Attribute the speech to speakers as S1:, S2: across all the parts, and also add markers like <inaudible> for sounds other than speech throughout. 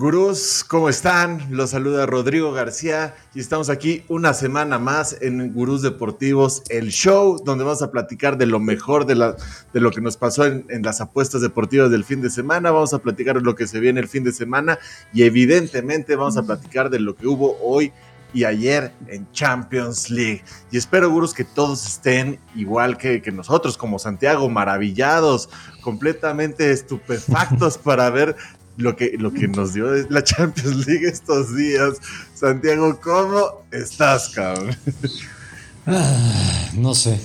S1: Gurús, ¿cómo están? Los saluda Rodrigo García y estamos aquí una semana más en Gurús Deportivos, el show donde vamos a platicar de lo mejor de, la, de lo que nos pasó en, en, las apuestas deportivas del fin de semana, vamos a platicar de lo que se viene el fin de semana y evidentemente vamos a platicar de lo que hubo hoy y ayer en Champions League. Y espero, Gurús, que todos estén igual que, que nosotros, como Santiago, maravillados, completamente estupefactos <laughs> para ver lo que, lo que nos dio la <laughs> Champions League estos días. Santiago, ¿cómo estás, cabrón?
S2: Ah, no sé.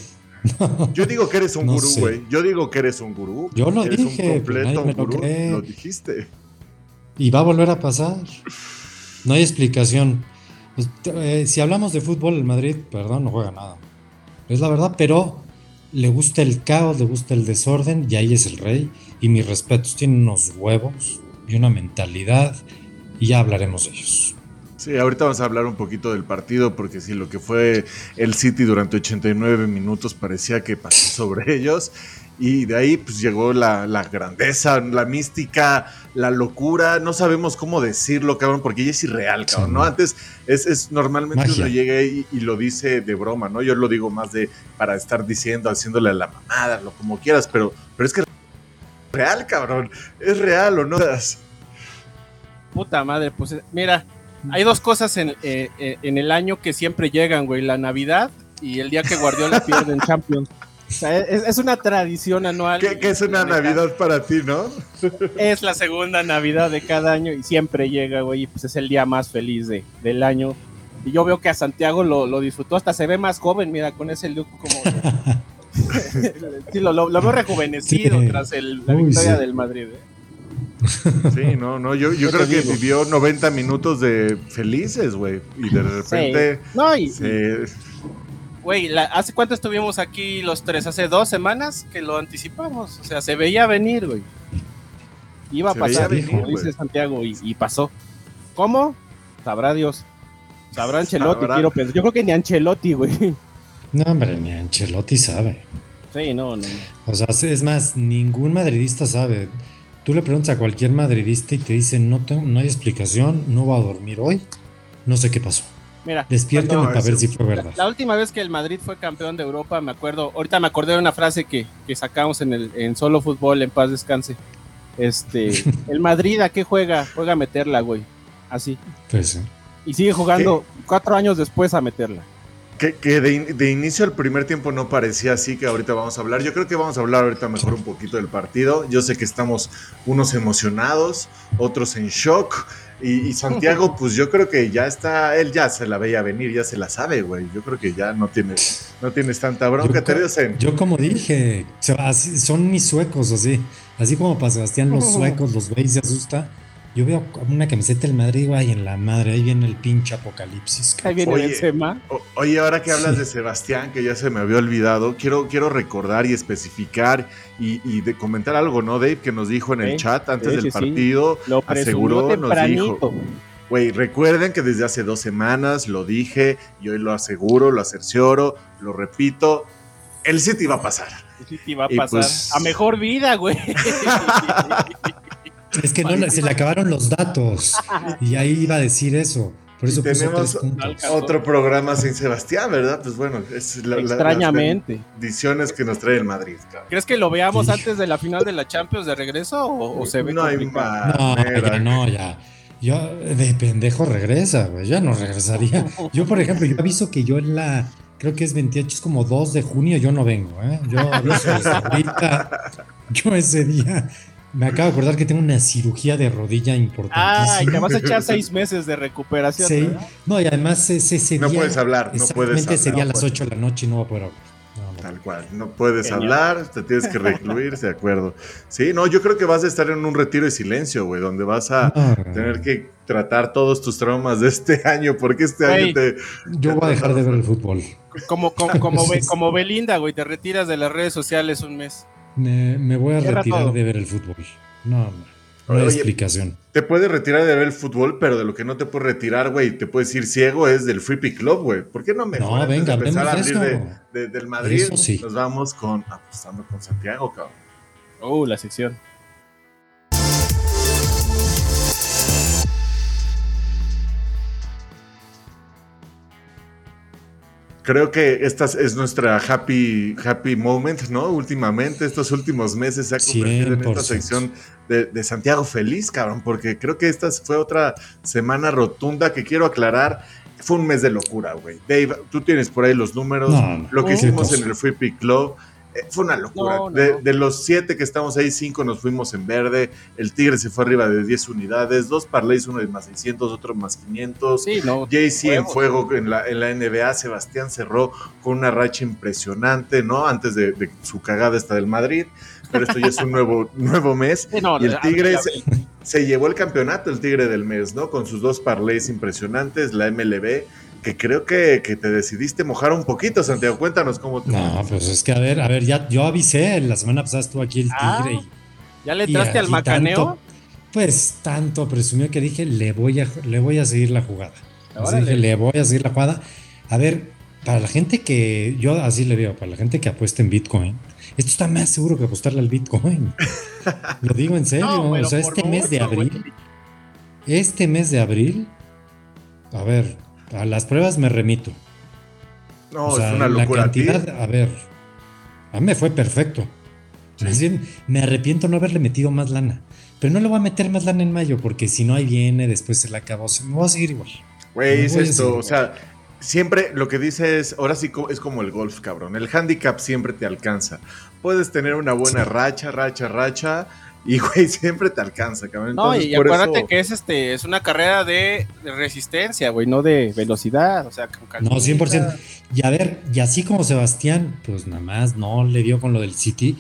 S1: Yo digo que eres un <laughs> no gurú, güey. Yo digo que eres un gurú.
S2: Yo lo
S1: eres
S2: dije.
S1: un completo
S2: me
S1: gurú.
S2: Lo,
S1: dijiste.
S2: Y va a volver a pasar. No hay explicación. Pues, eh, si hablamos de fútbol, el Madrid, perdón, no juega nada. Es la verdad, pero le gusta el caos, le gusta el desorden, y ahí es el rey. Y mis respetos, tiene unos huevos y una mentalidad, y ya hablaremos de ellos.
S1: Sí, ahorita vamos a hablar un poquito del partido, porque sí, lo que fue el City durante 89 minutos parecía que pasó <laughs> sobre ellos. Y de ahí pues llegó la, la, grandeza, la mística, la locura, no sabemos cómo decirlo, cabrón, porque ya es irreal, cabrón, ¿no? Antes es, es normalmente Magia. uno llega y, y, lo dice de broma, ¿no? Yo lo digo más de para estar diciendo, haciéndole a la mamada, lo como quieras, pero, pero es que real, cabrón, es real, ¿o no?
S3: Puta madre, pues mira, hay dos cosas en, eh, eh, en el año que siempre llegan, güey, la Navidad y el día que Guardiola <laughs> pierde en Champions. O sea, es, es, una tradición anual.
S1: ¿Qué, qué es una Navidad para ti, no?
S3: Es la segunda Navidad de cada año y siempre llega, güey, y pues es el día más feliz de, del año. Y yo veo que a Santiago lo, lo disfrutó, hasta se ve más joven, mira, con ese look como... <laughs> sí, lo, lo, lo, veo rejuvenecido sí. tras el, la Uy, victoria sí. del Madrid. ¿eh?
S1: Sí, no, no, yo, yo creo que digo. vivió 90 minutos de felices, güey, y de repente...
S3: Sí. No, y, se... Güey, ¿hace cuánto estuvimos aquí los tres? Hace dos semanas que lo anticipamos. O sea, se veía venir, güey. Iba a se pasar, venir, como dice Santiago, y, y, pasó. ¿Cómo? Sabrá Dios. Sabrá Ancelotti, Sabrá. quiero pensar. Yo creo que ni Ancelotti, güey.
S2: No, hombre, ni Ancelotti sabe.
S3: Sí, no, no.
S2: O sea, es más, ningún madridista sabe. Tú le preguntas a cualquier madridista y te dicen, no, tengo, no hay explicación, no va a dormir hoy, no sé qué pasó.
S3: Mira,
S2: despiértame
S3: no,
S2: para ver si fue verdad.
S3: La, la, última vez que el Madrid fue campeón de Europa, me acuerdo, ahorita me acordé de una frase que, que sacamos en el en solo fútbol, en paz descanse. Este, <laughs> el Madrid a qué juega? Juega a meterla, güey. Así.
S2: Pues sí.
S3: Y sigue jugando ¿Qué? cuatro años después a meterla.
S1: Que, que de, in, de, inicio al primer tiempo no parecía así, que ahorita vamos a hablar. Yo creo que vamos a hablar ahorita mejor un poquito del partido. Yo sé que estamos unos emocionados, otros en shock. Y, y, Santiago, <laughs> pues yo creo que ya está, él ya se la veía venir, ya se la sabe, güey. Yo creo que ya no tienes, no tienes tanta bronca,
S2: yo,
S1: te.
S2: Yo como dije, son mis suecos, así. Así como para Sebastián los <laughs> suecos, los veis se asusta. Yo veo una camiseta del Madrid, güey, en la madre, ahí viene el pinche apocalipsis.
S3: Ahí viene oye, Benzema.
S1: Oye, ahora que hablas sí. de Sebastián, que ya se me había olvidado, quiero, quiero recordar y especificar y, y de comentar algo, ¿no, Dave? Que nos dijo en el sí, chat antes sí, del partido.
S3: Lo
S1: aseguró, nos dijo. Güey, recuerden que desde hace dos semanas lo dije y hoy lo aseguro, lo acercioro, lo repito. El City va a pasar.
S3: El City va a y pasar pues... a mejor vida, güey. <laughs>
S2: Es que no, se le acabaron los datos y ahí iba a decir eso. Por eso
S1: tenemos otro programa sin Sebastián, ¿verdad? Pues bueno, es la,
S3: extrañamente.
S1: las bendiciones que nos trae el Madrid. Cabrón.
S3: ¿Crees que lo veamos sí. antes de la final de la Champions de regreso o, o se ve
S1: no
S3: complicado?
S2: Hay no, ya no, ya. Yo de pendejo regresa, güey. Ya no regresaría. Yo, por ejemplo, yo aviso que yo en la creo que es 28, es como 2 de junio, yo no vengo, ¿eh? Yo aviso ahorita, yo ese día me acabo de acordar que tengo una cirugía de rodilla importantísima.
S3: Ah, y te vas a echar <laughs> seis meses de recuperación.
S2: Sí. No, y además ese, ese
S1: no
S2: día.
S1: puedes hablar, no puedes hablar.
S2: sería a
S1: no
S2: las 8 de la noche y no voy a poder hablar.
S1: No, no. Tal cual, no puedes Genial. hablar, te tienes que recluir, de acuerdo. Sí, no, yo creo que vas a estar en un retiro de silencio, güey, donde vas a no, tener que tratar todos tus traumas de este <laughs> año, porque este año te...
S2: Yo voy a dejar de ver el fútbol.
S3: Como, como, como, <laughs> como Belinda, güey, te retiras de las redes sociales un mes.
S2: Me, me voy a Cierra retirar todo. de ver el fútbol. No, no hay Oye, explicación.
S1: Te puedes retirar de ver el fútbol, pero de lo que no te puedes retirar, güey, te puedes ir ciego es del Free Pick Club, güey. ¿Por qué no mejor
S2: no, venga,
S1: de empezar a
S2: abrir
S1: de, de, del Madrid?
S2: Eso sí.
S1: Nos vamos con apostando con Santiago, cabrón.
S3: Oh, la sección.
S1: Creo que esta es nuestra happy, happy moment, ¿no? Últimamente, estos últimos meses se ha convertido en esta sección de, de, Santiago Feliz, cabrón, porque creo que esta fue otra semana rotunda que quiero aclarar. Fue un mes de locura, güey. Dave, tú tienes por ahí los números, lo que hicimos en el Free Pick Club fue una locura. de, los siete que estamos ahí, cinco nos fuimos en verde. El Tigre se fue arriba de 10 unidades. Dos parlays, uno de más 600, otro más 500. Sí, JC en fuego en la, en la NBA. Sebastián cerró con una racha impresionante, ¿no? Antes de, su cagada esta del Madrid. Pero esto ya es un nuevo, <laughs> nuevo mes. y el Tigre se, llevó el campeonato, el Tigre del mes, ¿no? Con sus dos parlays impresionantes, la MLB que creo que, te decidiste mojar un poquito, Santiago. Cuéntanos cómo
S2: te. No, pues es que a ver, a ver, ya yo avisé, la semana pasada estuvo aquí el ah, Tigre.
S3: ¿Ya le entraste al macaneo?
S2: pues tanto presumió que dije, le voy a, le voy a seguir la jugada. dije, le voy a seguir la jugada. A ver, para la gente que, yo así le digo, para la gente que apuesta en Bitcoin, esto está más seguro que apostarle al Bitcoin. <laughs> Lo digo en serio. o sea, este mes de abril, este mes de abril, a ver, a las pruebas me remito.
S1: No, es una locura.
S2: La cantidad, a ver, a mí me fue perfecto. me arrepiento no haberle metido más lana. Pero no le voy a meter más lana en mayo, porque si no ahí viene, después se la acabó. Me voy a seguir igual.
S1: Güey, es esto, o sea, siempre lo que dice es, ahora sí es como el golf, cabrón. El handicap siempre te alcanza. Puedes tener una buena racha, racha, racha, <laughs> y, güey, siempre te alcanza, cabrón.
S3: no, y acuérdate que es este es una carrera de, resistencia, güey, no de velocidad. O sea,
S2: con No, 100%. Y a ver, y así como Sebastián, pues nada más no le dio con lo del City.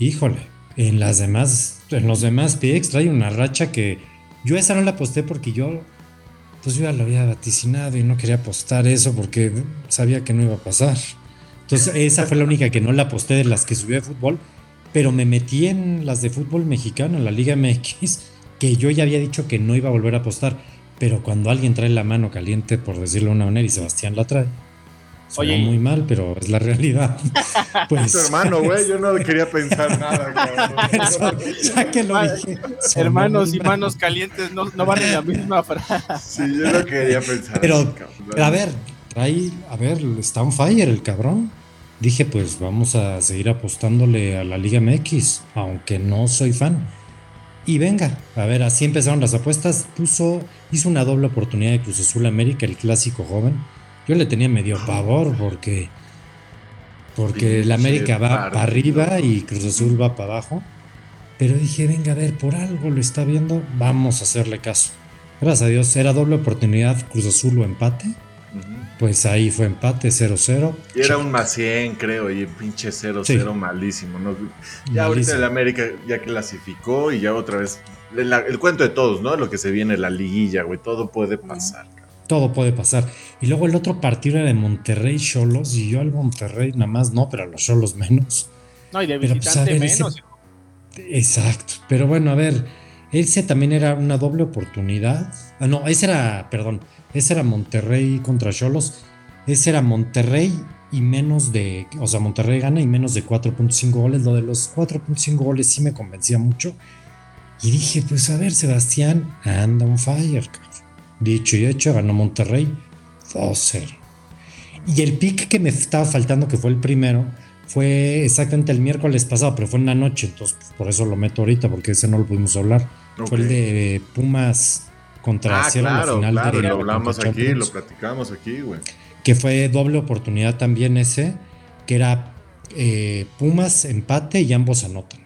S2: Híjole, en las demás, en los demás picks trae una racha que yo esa no la aposté porque yo, pues yo ya lo había vaticinado y no quería apostar eso porque sabía que no iba a pasar. Entonces, esa fue la única que no la aposté de las que subió de fútbol pero me metí en las de fútbol mexicano, en la Liga MX, que yo ya había dicho que no iba a volver a apostar, pero cuando alguien trae la mano caliente, por decirlo de una manera, y Sebastián la trae, suena Oye, muy mal, pero es la realidad. <laughs>
S1: Pues... Tu hermano, güey, yo no quería pensar <laughs> nada.
S3: ya que lo dije. Hermanos y manos calientes no, no van en la misma <laughs> frase.
S1: Sí, yo no quería pensar.
S2: Pero, pero a ver, trae, a ver, está on fire el cabrón dije pues vamos a seguir apostándole a la Liga MX, aunque no soy fan. Y venga, a ver, así empezaron las apuestas. Puso, hizo una doble oportunidad de Cruz Azul América, el clásico joven. Yo le tenía medio pavor porque, porque el América va para arriba y Cruz Azul va para abajo. Pero dije, venga, a ver, por algo lo está viendo, vamos a hacerle caso. Gracias a Dios, era doble oportunidad Cruz Azul o empate pues ahí fue empate 0-0.
S1: Y era un más 100, creo, y pinche 0-0 malísimo. ¿no? Ya ahorita el América ya clasificó y ya otra vez. El, cuento de todos, ¿no? Lo que se viene, la liguilla, güey. Todo puede pasar.
S2: Todo puede pasar. Y luego el otro partido era de Monterrey Cholos. Y yo al Monterrey nada más no, pero a los Cholos menos.
S3: No, y de pues, visitante menos.
S2: exacto. Pero bueno, a ver. Ese también era una doble oportunidad. Ah, no, ese era, perdón ese era Monterrey contra Cholos. Ese era Monterrey y menos de. O sea, Monterrey gana y menos de 4.5 goles. Lo de los 4.5 goles sí me convencía mucho. Y dije, pues a ver, Sebastián, anda un fire. Dicho y hecho, ganó Monterrey 2-0. Y el pick que me estaba faltando, que fue el primero, fue exactamente el miércoles pasado, pero fue en la noche. Entonces, pues, por eso lo meto ahorita, porque ese no lo pudimos hablar. Fue el de Pumas contra
S1: ah, claro, final claro, lo hablamos aquí, lo platicamos aquí, güey.
S2: Que fue doble oportunidad también ese, que era eh, Pumas empate y ambos anotan.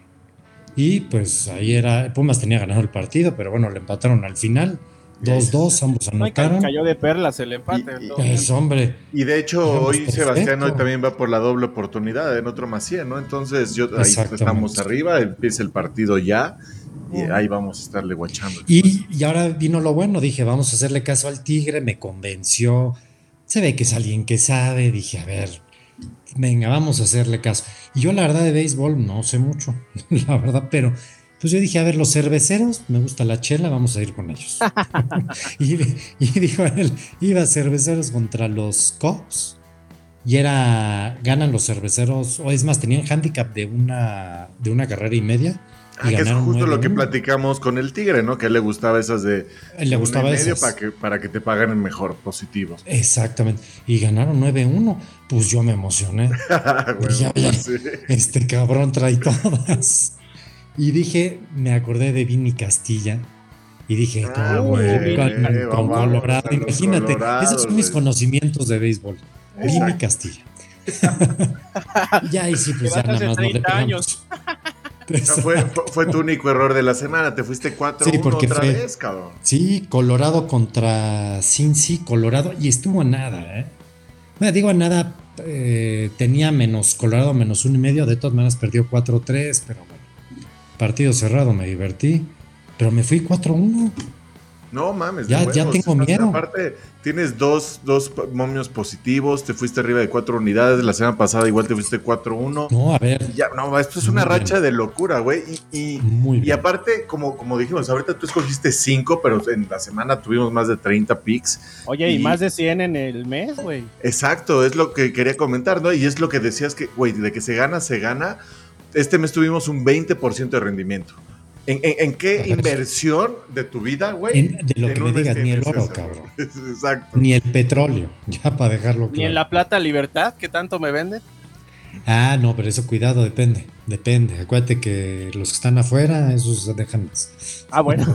S2: Y pues ahí era, Pumas tenía ganado el partido, pero bueno, le empataron al final. 2-2, ambos anotaron.
S3: cayó de perlas el empate.
S2: Y, pues, hombre.
S1: Y de hecho, hoy Sebastián hoy también va por la doble oportunidad en otro más 100, ¿no? Entonces, yo, ahí estamos arriba, empieza el partido ya. Y ahí vamos a estarle guachando.
S2: Y, y, ahora vino lo bueno, dije, vamos a hacerle caso al tigre, me convenció. Se ve que es alguien que sabe, dije, a ver, venga, vamos a hacerle caso. Y yo la verdad de béisbol no sé mucho, <laughs> la verdad, pero pues yo dije, a ver, los cerveceros, me gusta la chela, vamos a ir con ellos. <laughs> y, y, dijo él, iba cerveceros contra los Cops. Y era, ganan los cerveceros, o es más, tenían handicap de una, de una carrera y media
S1: Ah, que es justo lo que platicamos con el Tigre, ¿no? Que le gustaba esas de.
S2: Le gustaba
S1: medio para que, para que te paguen mejor, positivos.
S2: Exactamente. Y ganaron 9-1. Pues yo me emocioné. <laughs> Este cabrón trae todas. Y dije, me acordé de Vini Castilla. Y dije, ah, güey, con, Colorado. Imagínate, esos son mis conocimientos de béisbol. Vini Castilla. <laughs> ya, y sí, pues ya nada más no le años.
S1: Fue, fue, tu único error de la semana, te fuiste 4 sí, porque otra vez, cabrón.
S2: Sí, Colorado contra Cincy, Colorado, y estuvo a nada, ¿eh? Me digo a nada, eh, tenía menos Colorado, menos uno y medio, de todas maneras perdió 4-3, pero bueno, partido cerrado, me divertí, pero me fui 4-1.
S1: No mames,
S2: ya, ya tengo miedo.
S1: Aparte, tienes dos, dos momios positivos, te fuiste arriba de cuatro unidades, la semana pasada igual te fuiste 4-1.
S2: No, a ver.
S1: Ya, no, esto es una racha de locura, güey. Y, y, aparte, como, como dijimos, ahorita tú escogiste cinco, pero en la semana tuvimos más de 30 picks.
S3: Oye, y, más de 100 en el mes, güey.
S1: Exacto, es lo que quería comentar, ¿no? Y es lo que decías que, güey, de que se gana, se gana. Este mes tuvimos un 20% de rendimiento. ¿En, qué inversión de tu vida, güey?
S2: de lo que me digas, ni el oro, cabrón. <laughs> Exacto. Ni el petróleo, <laughs> ya para dejarlo
S3: claro. Ni en la plata libertad, que tanto me venden.
S2: Ah, no, pero eso cuidado, depende, depende. Acuérdate que los que están afuera, esos se dejan más.
S3: Ah, bueno,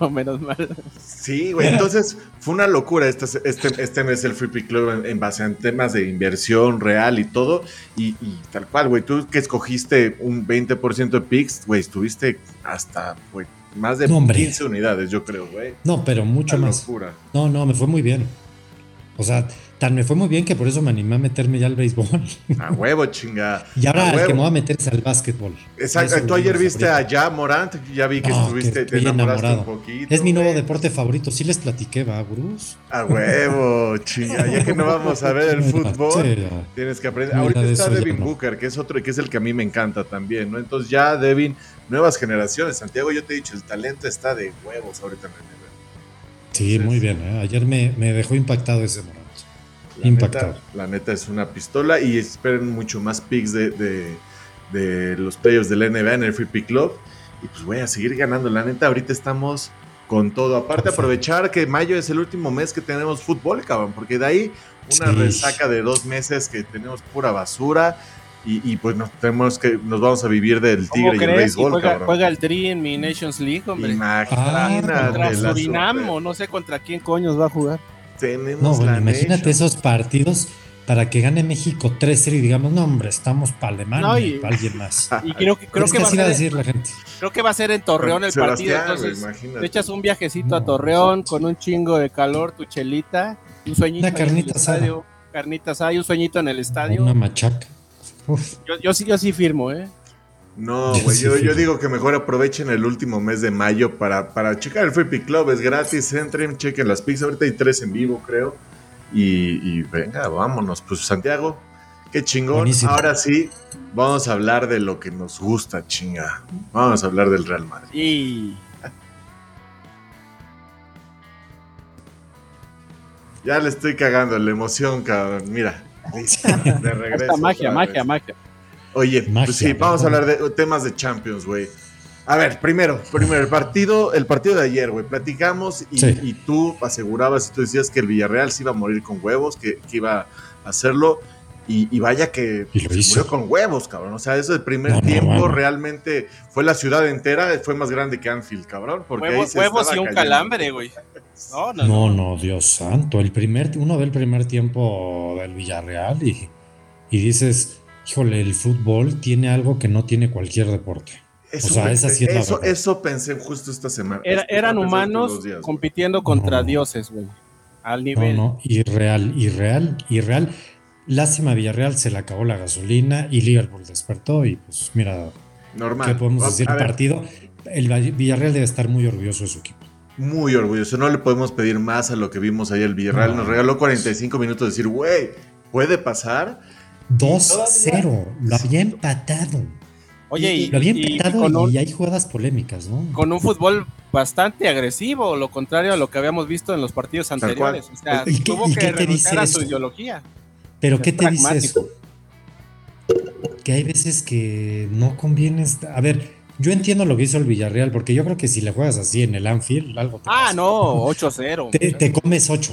S3: <laughs> menos mal.
S1: Sí, güey, entonces fue una locura este, este, este mes el Free Pick Club en, base a temas de inversión real y todo. Y, tal cual, güey, tú que escogiste un 20% de picks, güey, estuviste hasta, güey, más de 15 unidades, yo creo, güey.
S2: No, pero mucho más. Locura. No, no, me fue muy bien. O sea, Tan me fue muy bien que por eso me animé a meterme ya al béisbol.
S1: A huevo, chinga.
S2: Y ahora el que me voy a meter es al básquetbol.
S1: Exacto. Tú ayer viste a Ya Morant, ya vi que estuviste te enamorado. un
S2: poquito. Es mi nuevo deporte favorito. Sí les platiqué, va, Bruce.
S1: A huevo, chinga. Ya que no <laughs> vamos a ver el fútbol, tienes que aprender. Ahorita está Devin Booker, que es otro, que es el que a mí me encanta también, ¿no? Entonces ya Devin, nuevas generaciones. Santiago, yo te he dicho, el talento está de huevos ahorita en el
S2: Sí, muy bien. ¿eh? Ayer me, me dejó impactado ese momento.
S1: La Neta, la neta es una pistola y esperen mucho más picks de, de, los players de la NBA en el Free Pick Club. Y pues voy a seguir ganando. La neta, ahorita estamos con todo. Aparte, aprovechar que mayo es el último mes que tenemos fútbol, cabrón, porque de ahí una resaca de dos meses que tenemos pura basura. Y, pues nos tenemos que nos vamos a vivir del tigre y el béisbol.
S3: Juega, juega, el Tri en mi Nations League, hombre.
S1: Imagínate.
S3: contra Surinam o no sé contra quién coños va a jugar
S2: no, bueno, imagínate esos partidos para que gane México 3-0 y digamos, no, hombre, estamos para Alemania y, para alguien más. <laughs>
S3: Y creo que, creo que,
S2: va, a decir la gente.
S3: Creo que va a ser en Torreón el partido. Entonces, te echas un viajecito a Torreón con un chingo de calor, tu chelita, un sueñito.
S2: Una carnita asada.
S3: Carnitas hay un sueñito en el estadio.
S2: Una machaca.
S3: Yo, yo, sí, yo sí firmo, ¿eh?
S1: No, <laughs> güey, yo, yo, digo que mejor aprovechen el último mes de mayo para, para checar el Free Pick Club, es gratis, entren, chequen las pics, ahorita hay tres en vivo, creo. Y, venga, vámonos. Pues Santiago, qué chingón. Ahora sí, vamos a hablar de lo que nos gusta, chinga. Vamos a hablar del Real Madrid.
S3: Y...
S1: Ya le estoy cagando la emoción, cabrón. Mira, <laughs> de regreso.
S3: magia, magia, magia.
S1: Oye, pues sí, vamos a hablar de temas de Champions, güey. A ver, primero, primero, el partido, el partido de ayer, güey, platicamos y, tú asegurabas y tú decías que el Villarreal se iba a morir con huevos, que, iba a hacerlo. Y, vaya que se murió con huevos, cabrón. O sea, eso del primer tiempo realmente fue la ciudad entera, fue más grande que Anfield, cabrón. Porque
S3: huevos y un calambre, güey. <laughs>
S2: No no, no Dios santo. El primer, uno ve el primer tiempo del Villarreal y, y dices, híjole, el fútbol tiene algo que no tiene cualquier deporte.
S1: Eso, o sea, esa sí es eso, eso pensé justo esta semana.
S3: eran humanos compitiendo contra dioses, güey. Al nivel. No, no,
S2: irreal, irreal, irreal. Lástima Villarreal, se le acabó la gasolina y Liverpool despertó y pues mira,
S1: Normal.
S2: ¿qué podemos decir? El partido, el Villarreal debe estar muy orgulloso de su equipo.
S1: Muy orgulloso, no le podemos pedir más a lo que vimos ayer. El Villarreal nos regaló 45 minutos de decir, güey, puede pasar
S2: 2-0. Lo había empatado. Oye, y, lo había empatado y, hay jugadas polémicas, ¿no?
S3: Con un fútbol bastante agresivo, lo contrario a lo que habíamos visto en los partidos anteriores. O sea, tuvo que renunciar a su ideología.
S2: Pero ¿qué te dice eso? Que hay veces que no conviene. A ver, yo entiendo lo que hizo el Villarreal, porque yo creo que si le juegas así en el Anfield, algo
S3: te Ah, no, 8-0.
S2: Te, comes 8.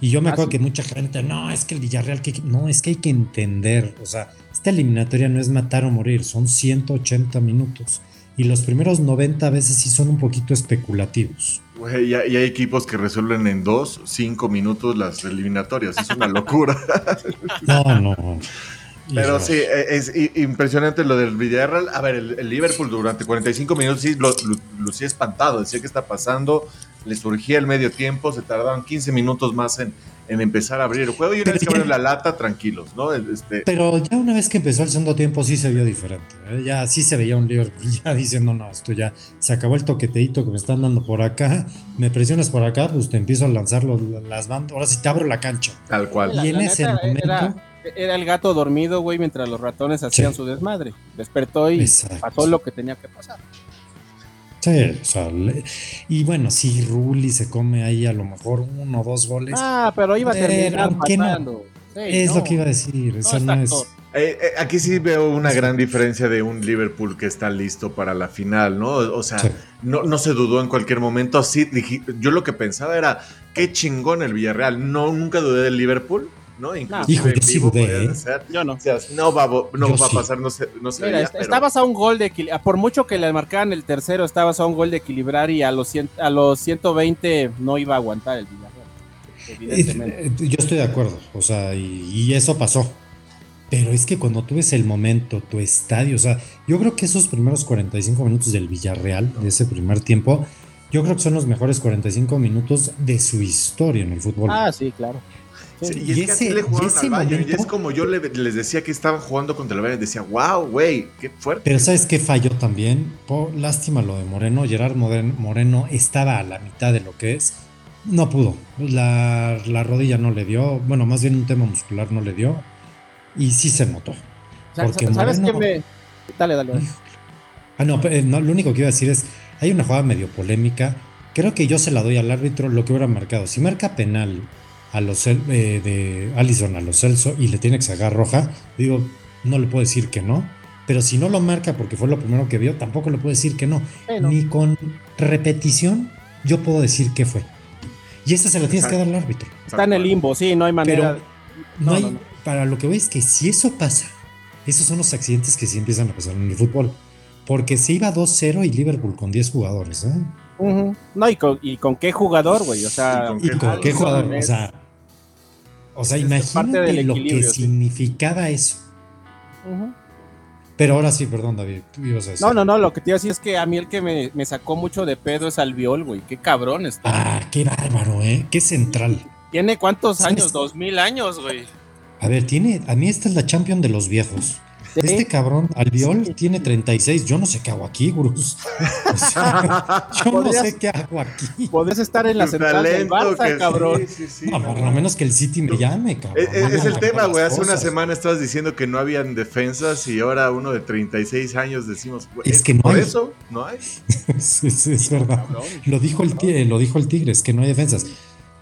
S2: Y yo me ah, acuerdo que mucha gente, no, es que el Villarreal, que, no, es que hay que entender, o sea, esta eliminatoria no es matar o morir, son 180 minutos. Y los primeros 90 veces sí son un poquito especulativos.
S1: y, hay equipos que resuelven en 2, 5 minutos las eliminatorias, es una locura. <laughs>
S2: no, no.
S1: Pero sí, e, es impresionante lo del Villarreal. A ver, el, Liverpool durante 45 minutos sí lo, lucía espantado, decía que está pasando, le surgía el medio tiempo, se tardaban 15 minutos más en, en empezar a abrir el juego y una vez que abren la lata, tranquilos, ¿no? Este...
S2: Pero ya una vez que empezó el segundo tiempo sí se vio diferente, ¿eh? ya sí se veía un Liverpool <laughs> ya diciendo, no, esto ya se acabó el toqueteito que me están dando por acá, me presionas por acá, pues te empiezo a lanzar las bandas, ahora sí te abro la cancha.
S1: Tal cual.
S2: y en ese momento
S3: era el gato dormido, güey, mientras los ratones hacían su desmadre. Despertó y pasó lo que tenía que pasar.
S2: Sí, o sea, y bueno, si Rulli se come ahí a lo mejor uno o dos goles.
S3: Ah, pero iba a terminar
S2: pasando. es lo que iba a decir.
S1: Eh, eh, aquí sí veo una gran diferencia de un Liverpool que está listo para la final, ¿no? O sea, no, no se dudó en cualquier momento. Sí, yo lo que pensaba era, qué chingón el Villarreal. No, nunca dudé del Liverpool ¿no?
S2: Inclusive Hijo, ¿eh?
S3: Yo no.
S1: no va, no va a pasar, no sé. No
S3: Mira, estabas a un gol de equilibrar. Por mucho que le marcaran el tercero, estabas a un gol de equilibrar y a los, a los 120 no iba a aguantar el Villarreal.
S2: Eh, yo estoy de acuerdo, o sea, y, eso pasó. Pero es que cuando tú ves el momento, tu estadio, o sea, yo creo que esos primeros 45 minutos del Villarreal, de ese primer tiempo, yo creo que son los mejores 45 minutos de su historia en el fútbol.
S3: Ah, sí, claro
S1: y, es que le jugaron al y es como yo les decía que estaban jugando contra el Bayern, decía, wow, güey, qué fuerte.
S2: Pero ¿sabes qué falló también? Lástima lo de Moreno, Gerard Moreno estaba a la mitad de lo que es, no pudo, la, rodilla no le dio, bueno, más bien un tema muscular no le dio, y sí se notó.
S3: Porque ¿Sabes qué me...? Dale, dale.
S2: Ah, no, no, lo único que iba a decir es, hay una jugada medio polémica, creo que yo se la doy al árbitro lo que hubiera marcado. Si marca penal a los eh, de Allison a los Celso y le tiene que sacar roja, digo, no le puedo decir que no. Pero si no lo marca porque fue lo primero que vio, tampoco le puedo decir que no. Ni con repetición yo puedo decir que fue. Y esa se la tienes que dar al árbitro.
S3: Está en el limbo, sí, no hay manera.
S2: no, hay, para lo que veis es que si eso pasa, esos son los accidentes que sí empiezan a pasar en el fútbol. Porque se iba 2-0 y Liverpool con 10 jugadores, ¿eh?
S3: No, y con, y con, qué jugador, güey. O sea,
S2: ¿Y con qué, jugador? O sea, o sea, imagínate lo que significaba eso. Pero ahora sí, perdón, David, tú ibas a decir.
S3: No, no, no, lo que te iba a decir es que a mí el que me, sacó mucho de pedo es Albiol, güey. Qué cabrón está.
S2: Ah, qué bárbaro, ¿eh? Qué central.
S3: ¿Tiene cuántos años? Dos mil años, güey.
S2: A ver, tiene. A mí esta es la champion de los viejos. Este cabrón, Albiol, tiene 36. Yo no sé qué hago aquí, Gruz. <laughs> yo no sé qué hago aquí.
S3: Podés estar en la central del Barça, cabrón.
S2: no, por lo menos que el City me llame, cabrón.
S1: Es, el tema, güey. Hace una semana estabas diciendo que no habían defensas y ahora uno de 36 años decimos,
S2: es que no
S1: por
S2: hay.
S1: eso no hay. <laughs>
S2: es, verdad. Lo dijo, el tigre, lo dijo el Tigre, es que no hay defensas.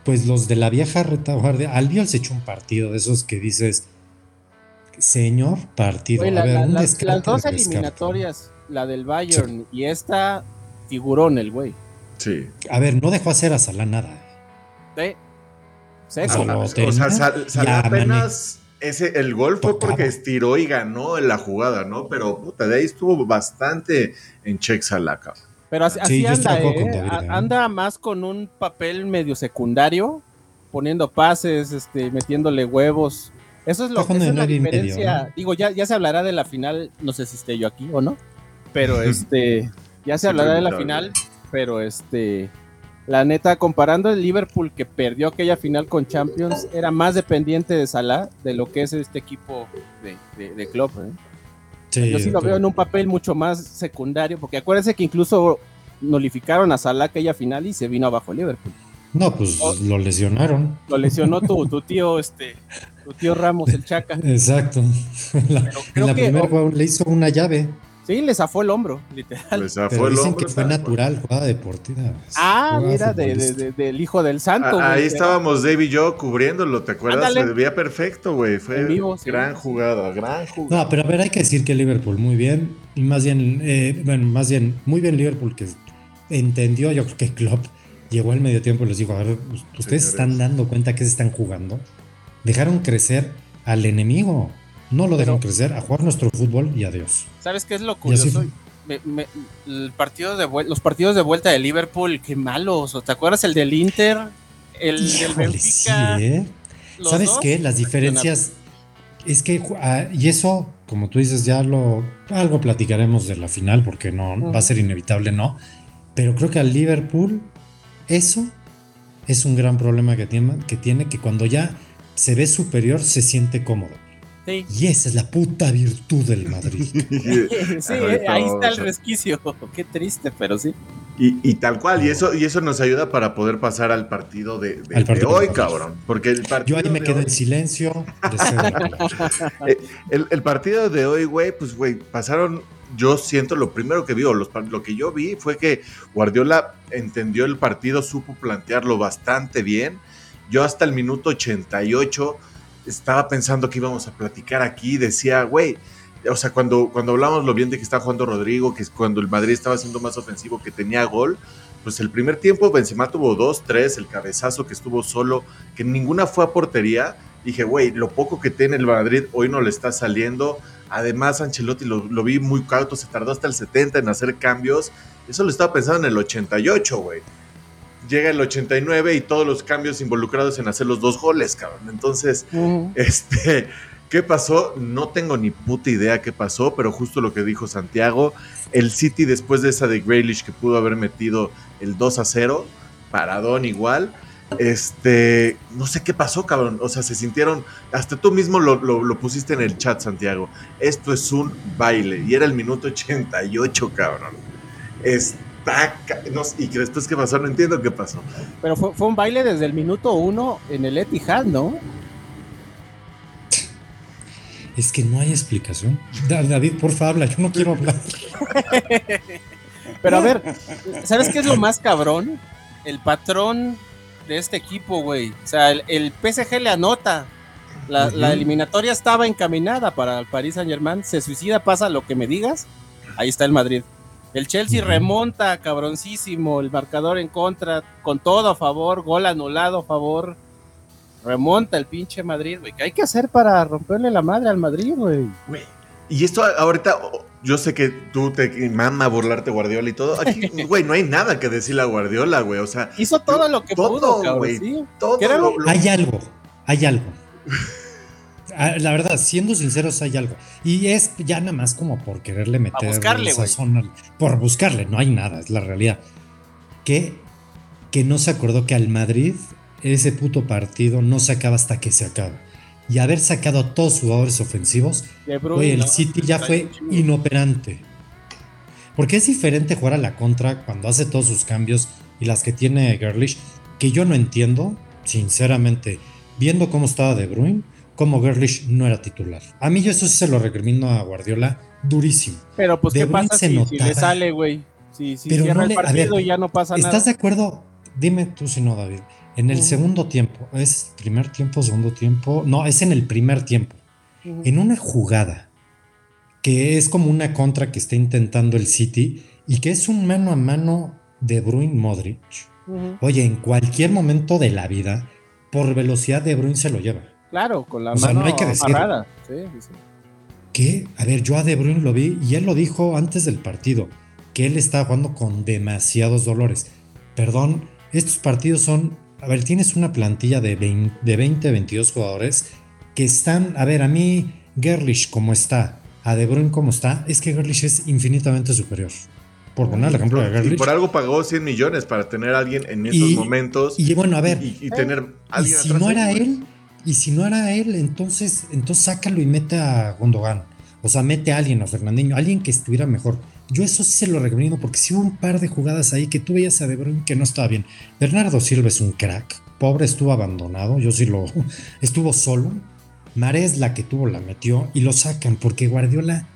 S2: Pues los de la vieja retaguardia, Albiol se echó un partido de esos que dices Señor partido.
S3: las, dos eliminatorias, la del Bayern y esta, figurón el güey.
S1: Sí.
S2: A ver, no dejó hacer a Salah nada.
S3: ¿Eh?
S1: O sea, Salah apenas ese, el gol fue porque estiró y ganó en la jugada, ¿no? Pero puta, de ahí estuvo bastante en check Salah,
S3: Pero así, anda, ¿eh? ¿eh? anda más con un papel medio secundario, poniendo pases, este, metiéndole huevos. Eso es lo que es la diferencia. Digo, ya, ya se hablará de la final, no sé si esté yo aquí o no, pero <laughs> este, ya se hablará de la final, pero este, la neta, comparando el Liverpool que perdió aquella final con Champions, era más dependiente de Salah de lo que es este equipo de, de, Klopp. ¿eh? yo sí lo veo en un papel mucho más secundario, porque acuérdense que incluso nolificaron a Salah aquella final y se vino abajo el Liverpool.
S2: No, pues lo lesionaron.
S3: Lo lesionó tu, tu tío, este, tu tío Ramos, el Chaca.
S2: Exacto. <laughs> en la primera le hizo una llave.
S3: Sí, le zafó el hombro, literal.
S2: Le zafó Pero dicen que fue natural, jugada deportiva.
S3: Ah, mira, del hijo del santo.
S1: ahí estábamos Dave y yo cubriéndolo, ¿te acuerdas? Se perfecto, güey. Fue gran jugada, gran jugada.
S2: No, pero a ver, hay que decir que Liverpool muy bien. y más bien, eh, bueno, más bien, muy bien Liverpool que entendió, yo creo que Klopp llegó al medio tiempo y les dijo, a ver, ustedes están dando cuenta que se están jugando. Dejaron crecer al enemigo. No lo dejan crecer a jugar nuestro fútbol y adiós.
S3: ¿Sabes qué es lo curioso? el partido de los partidos de vuelta de Liverpool, qué malos. ¿Te acuerdas el del Inter? El del Benfica.
S2: ¿eh? ¿Sabes qué? Las diferencias es que, ah, y eso, como tú dices, ya lo, algo platicaremos de la final, porque no va a ser inevitable, ¿no? Pero creo que al Liverpool, eso es un gran problema que tiene, que tiene, que cuando ya se ve superior, se siente cómodo. Y esa es la puta virtud del Madrid. <laughs>
S3: sí, ahí está el resquicio. <laughs> Qué triste, pero sí.
S1: Y, tal cual, y eso, y eso nos ayuda para poder pasar al partido de, hoy, cabrón. Porque el partido
S2: Yo ahí me quedo en silencio. <laughs>
S1: Eh, el, partido de hoy, güey, pues, güey, pasaron. Yo siento lo primero que vi, o lo que yo vi fue que Guardiola entendió el partido, supo plantearlo bastante bien. Yo hasta el minuto 88 estaba pensando que íbamos a platicar aquí, decía, güey, o sea, cuando, cuando hablamos lo bien de que estaba jugando Rodrigo, que es cuando el Madrid estaba siendo más ofensivo, que tenía gol, pues el primer tiempo Benzema tuvo dos, tres, el cabezazo que estuvo solo, que ninguna fue a portería. Dije, güey, lo poco que tiene el Madrid hoy no le está saliendo. Además, Ancelotti lo, lo vi muy cauto, se tardó hasta el 70 en hacer cambios. Eso lo estaba pensando en el 88, güey llega el 89 y todos los cambios involucrados en hacer los dos goles, cabrón. Entonces, este, ¿qué pasó? No tengo ni puta idea qué pasó, pero justo lo que dijo Santiago, el City después de esa de Graylish que pudo haber metido el 2 a 0, paradón igual. Este, no sé qué pasó, cabrón. O sea, se sintieron, hasta tú mismo lo, lo pusiste en el chat, Santiago. Esto es un baile. Y era el minuto 88, cabrón. Este y que después qué pasó, no entiendo qué pasó.
S3: Pero fue, un baile desde el minuto uno en el Etihad, ¿no?
S2: Es que no hay explicación. David, por favor, habla, yo no quiero hablar. <laughs>
S3: Pero a ver, ¿sabes qué es lo más cabrón? El patrón de este equipo, güey. O sea, el, PSG le anota. La, la, eliminatoria estaba encaminada para el Paris Saint Germain. Se suicida, pasa lo que me digas. Ahí está el Madrid. El Chelsea remonta, cabroncísimo, el marcador en contra, con todo a favor, gol anulado a favor. Remonta el pinche Madrid, güey. ¿Qué hay que hacer para romperle la madre al Madrid, güey?
S1: Y esto ahorita, yo sé que tú te mama burlarte Guardiola y todo. Aquí, <laughs> güey, no hay nada que decirle a Guardiola, güey. O sea,
S3: hizo todo lo que pudo, güey.
S2: Todo Hay algo, hay algo. <laughs> Ah, la verdad, siendo sinceros, hay algo. Y es ya nada más como por quererle meter
S3: buscarle,
S2: por buscarle, no hay nada, es la realidad. Que, que no se acordó que al Madrid ese puto partido no se acaba hasta que se acaba. Y haber sacado a todos sus jugadores ofensivos, el City ya fue inoperante. Porque es diferente jugar a la contra cuando hace todos sus cambios y las que tiene Gerlich, que yo no entiendo, sinceramente, viendo cómo estaba De Bruyne como Gerlich no era titular. A mí yo eso sí se lo recrimino a Guardiola durísimo.
S3: Pero pues qué pasa si, le sale, güey. Si, cierra el partido y ya no pasa
S2: nada. ¿Estás de acuerdo? Dime tú si no, David. En el segundo tiempo, ¿es primer tiempo, segundo tiempo? No, es en el primer tiempo. En una jugada que es como una contra que está intentando el City y que es un mano a mano de Bruin Modric. Oye, en cualquier momento de la vida, por velocidad de Bruin se lo lleva.
S3: Claro, con la mano no hay que decir,
S2: Que, a ver, yo a De Bruyne lo vi y él lo dijo antes del partido, que él estaba jugando con demasiados dolores. Perdón, estos partidos son, a ver, tienes una plantilla de 20, de 20 22 jugadores que están, a ver, a mí Gerlich como está, a De Bruyne como está, es que Gerlich es infinitamente superior. Por poner el ejemplo de Gerlich. Y
S1: por algo pagó 100 millones para tener a alguien en esos momentos.
S2: Y bueno, a ver.
S1: Y, tener
S2: alguien si no era él, y si no era él, entonces, entonces sácalo y mete a Gondogan. O sea, mete a alguien, a Fernandinho, alguien que estuviera mejor. Yo eso sí se lo recomiendo porque si hubo un par de jugadas ahí que tú veías a De Bruyne que no estaba bien. Bernardo Silva es un crack. Pobre estuvo abandonado. Yo sí lo. <laughs> Estuvo solo. Marés la que tuvo la metió y lo sacan porque Guardiola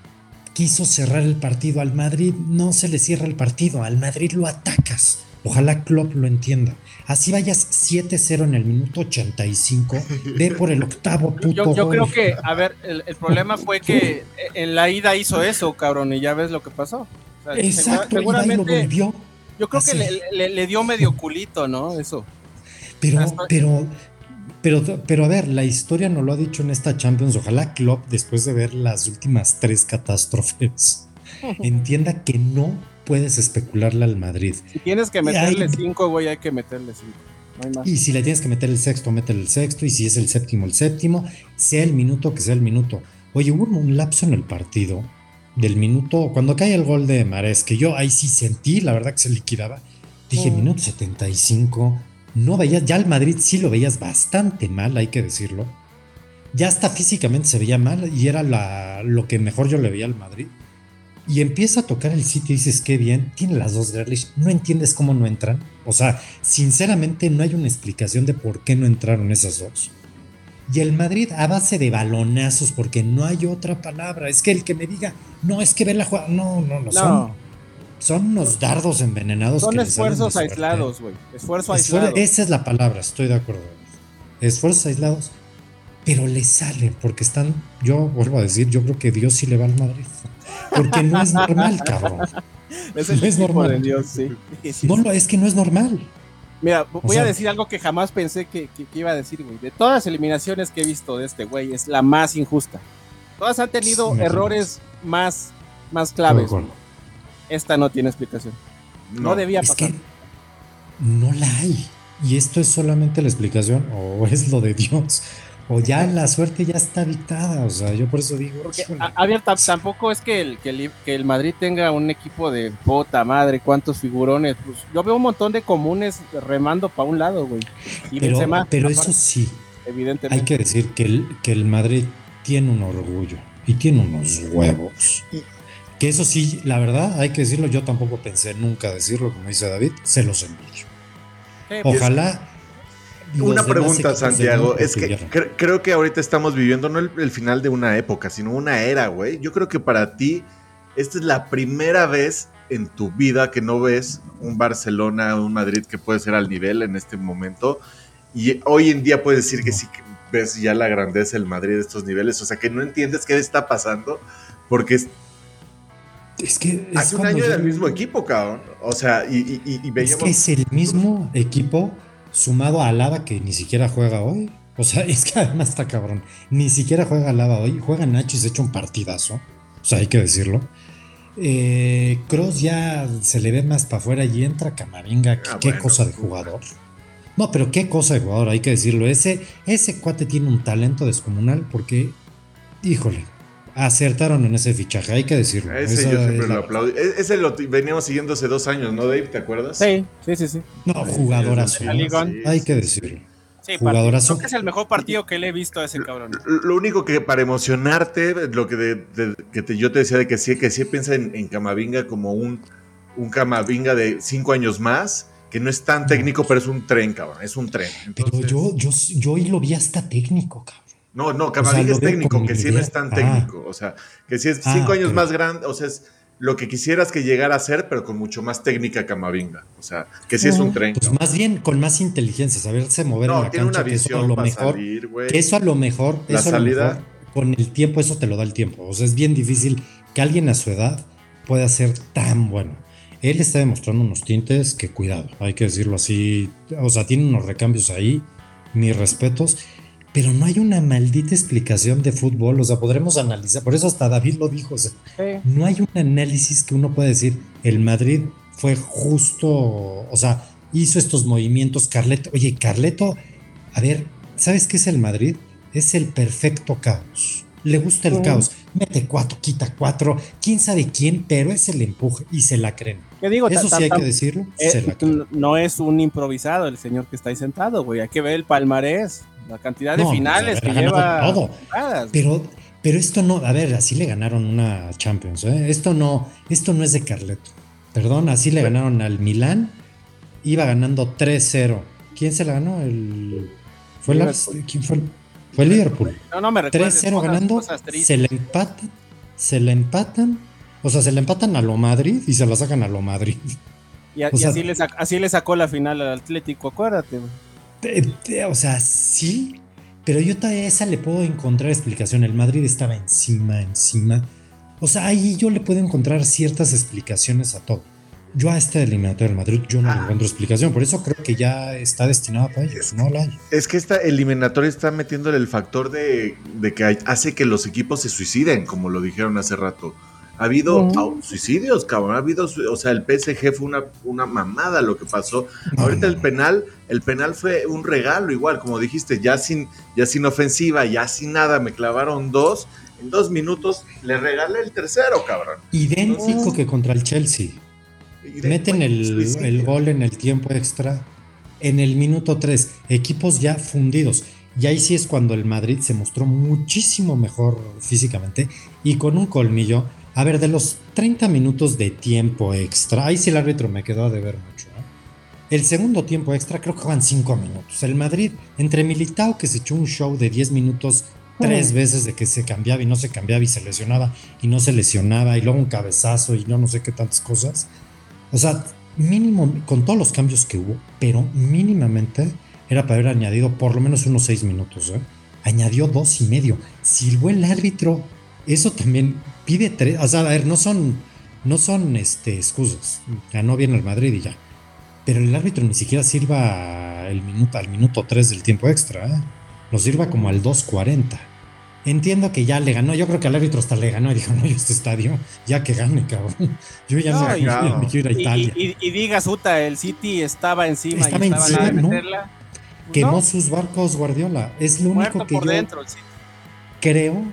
S2: quiso cerrar el partido. Al Madrid no se le cierra el partido. Al Madrid lo atacas. Ojalá Klopp lo entienda. Así vayas 7-0 en el minuto 85, ve por el octavo puto
S3: Yo, yo creo que, a ver, el, problema fue que en la ida hizo eso, cabrón, y ya ves lo que pasó.
S2: Exacto, seguramente, lo volvió.
S3: Yo creo que le, le, dio medio culito, ¿no? Eso.
S2: Pero, pero, pero, pero a ver, la historia nos lo ha dicho en esta Champions. Ojalá Klopp, después de ver las últimas tres catástrofes, <laughs> entienda que no puedes especularle al Madrid.
S3: Si tienes que meterle cinco, güey, hay que meterle cinco.
S2: Y si le tienes que meter el sexto, métele el sexto. Y si es el séptimo, el séptimo. Sea el minuto que sea el minuto. Oye, hubo un lapso en el partido del minuto, cuando cae el gol de Mares, que yo ahí sí sentí, la verdad que se liquidaba. Dije, minuto 75. No veías, ya el Madrid sí lo veías bastante mal, hay que decirlo. Ya hasta físicamente se veía mal y era la, lo que mejor yo le veía al Madrid y empieza a tocar el sitio y dices, qué bien, tiene las dos Grealish, no entiendes cómo no entran. O sea, sinceramente no hay una explicación de por qué no entraron esas dos. Y el Madrid a base de balonazos, porque no hay otra palabra. Es que el que me diga, no, es que ver la jugada. No, no, no, son, son unos dardos envenenados.
S3: Son esfuerzos aislados, güey. Esfuerzo aislado.
S2: Esa es la palabra, estoy de acuerdo. Esfuerzos aislados, pero le salen, porque están, yo vuelvo a decir, yo creo que Dios sí le va al Madrid. Porque no es normal, <laughs> cabrón.
S3: Es no es normal. De Dios, sí.
S2: no, es que no es normal.
S3: Mira, voy a decir algo que jamás pensé que, iba a decir, güey. De todas las eliminaciones que he visto de este güey, es la más injusta. Todas han tenido errores más, más claves. Esta no tiene explicación. No, debía pasar. Es que
S2: no la hay. Y esto es solamente la explicación, o es lo de Dios o ya la suerte ya está dictada, o sea, yo por eso digo. Porque,
S3: tampoco es que el, que el, Madrid tenga un equipo de puta madre, cuántos figurones. Pues yo veo un montón de comunes remando para un lado, güey.
S2: pero, pero eso sí, evidentemente. Hay que decir que el, que el Madrid tiene un orgullo y tiene unos huevos. Que eso sí, la verdad, hay que decirlo, yo tampoco pensé nunca decirlo, como dice David, se los envío. Pues, Ojalá
S1: una pregunta, Santiago. Es que creo que ahorita estamos viviendo no el, final de una época, sino una era, güey. Yo creo que para ti, esta es la primera vez en tu vida que no ves un Barcelona un Madrid que puede ser al nivel en este momento. Y hoy en día puedes decir que sí que ves ya la grandeza del Madrid de estos niveles. O sea, que no entiendes qué está pasando porque es
S2: es que
S1: hace un año era el mismo equipo, cabrón. O sea, y, y,
S2: veíamos. Es que es el mismo equipo sumado a Alaba que ni siquiera juega hoy. O sea, <laughs> es que además está cabrón. Ni siquiera juega Alaba hoy. Juega Nacho y se echa un partidazo. O sea, hay que decirlo. Eh, Cross ya se le ve más para afuera y entra Camaringa. Ah, qué cosa de jugador. No, pero qué cosa de jugador, hay que decirlo. Ese, ese cuate tiene un talento descomunal porque, híjole, acertaron en ese fichaje, hay que decirlo.
S1: Ese yo siempre lo aplaudí. E-, ese lo veníamos siguiendo hace dos años, ¿no, Dave? ¿Te acuerdas?
S3: Sí, sí, sí. sí.
S2: No, jugadorazo. hay que decirlo.
S3: Sí, jugadorazo. Creo que es el mejor partido que le he visto a ese cabrón.
S1: Lo único que para emocionarte, lo que, de, que yo te decía de que sí, que sí piensa en, Camavinga como un, un Camavinga de cinco años más, que no es tan técnico, pero es un tren, cabrón, es un tren.
S2: Pero yo, yo, yo hoy lo vi hasta técnico, cabrón.
S1: No, no, Camavinga es técnico, que sí no es tan técnico. O sea, que sí es ah, cinco años más grande, o sea, es lo que quisieras que llegara a ser, pero con mucho más técnica Camavinga. O sea, que sí es un tren.
S2: Pues más bien con más inteligencia, saberse mover en la tiene cancha, una visión que eso a lo mejor, que eso a lo mejor, la salida. con el tiempo eso te lo da el tiempo. O sea, es bien difícil que alguien a su edad pueda ser tan bueno. Él está demostrando unos tintes que cuidado, hay que decirlo así. O sea, tiene unos recambios ahí, mis respetos pero no hay una maldita explicación de fútbol, o sea, podremos analizar, por eso hasta David lo dijo, o sea, no hay un análisis que uno pueda decir, el Madrid fue justo, o sea, hizo estos movimientos, Carleto, oye, Carleto, a ver, ¿sabes qué es el Madrid? Es el perfecto caos, le gusta el caos, mete cuatro, quita cuatro, quién sabe quién, pero es el empuje y se la creen.
S3: digo?
S2: Eso sí hay que decirlo.
S3: Eh, no es un improvisado el señor que está ahí sentado, güey, hay que ver el palmarés. La cantidad de finales que lleva. Todo.
S2: Pero, pero esto no, a ver, así le ganaron una Champions. ¿eh? Esto no, esto no es de Carleto. Perdón, así le ganaron al Milán. Iba ganando 3-0. ¿Quién se la ganó? El, ¿Fue el, ¿Quién fue? Fue Liverpool.
S3: No, no me
S2: 3-0 ganando. Se le empatan. Se le empatan. O sea, se le empatan a lo Madrid y se la sacan a lo Madrid.
S3: Y, así, le sacó, así, le sacó la final al Atlético, acuérdate.
S2: O sea, sí, pero yo a esa le puedo encontrar explicación. El Madrid estaba encima, encima. O sea, ahí yo le puedo encontrar ciertas explicaciones a todo. Yo a este eliminatorio del Madrid yo no le ah. encuentro explicación, por eso creo que ya está destinado para ellos, no la hay.
S1: Es que esta eliminatoria está metiéndole el factor de, de que hace que los equipos se suiciden, como lo dijeron hace rato. Ha habido suicidios, cabrón. Ha habido, o sea, el PSG fue una, una mamada lo que pasó. Ahorita el penal, el penal fue un regalo, igual, como dijiste, ya sin, ya sin ofensiva, ya sin nada, me clavaron dos. En dos minutos le regalé el tercero, cabrón.
S2: Idéntico que contra el Chelsea. Meten el, el, gol en el tiempo extra. En el minuto 3, equipos ya fundidos. Y ahí sí es cuando el Madrid se mostró muchísimo mejor físicamente y con un colmillo a ver, de los 30 minutos de tiempo extra, ahí sí el árbitro me quedó a deber mucho. El segundo tiempo extra creo que van 5 minutos. El Madrid, entre Militao que se echó un show de 10 minutos tres veces de que se cambiaba y no se cambiaba y se lesionaba y no se lesionaba y luego un cabezazo y no no sé qué tantas cosas. O sea, mínimo, con todos los cambios que hubo, pero mínimamente era para haber añadido por lo menos unos 6 minutos. ¿eh? Añadió dos y medio. Silbó el árbitro. Eso también pide tres, o sea, a ver, no son, no son este, excusas. Ganó bien el Madrid y ya. Pero el árbitro ni siquiera sirva el minuto, al minuto 3 del tiempo extra, ¿eh? Lo sirva como al 2.40. Entiendo que ya le ganó, yo creo que al árbitro hasta le ganó y <laughs> dijo, no, yo este estadio, ya que gane, cabrón. Yo ya me,
S3: quiero ir a Italia. Y, y, digas, Uta, el City estaba encima
S2: estaba y estaba encima, ¿no? meterla. Quemó sus barcos Guardiola. Es lo único que yo creo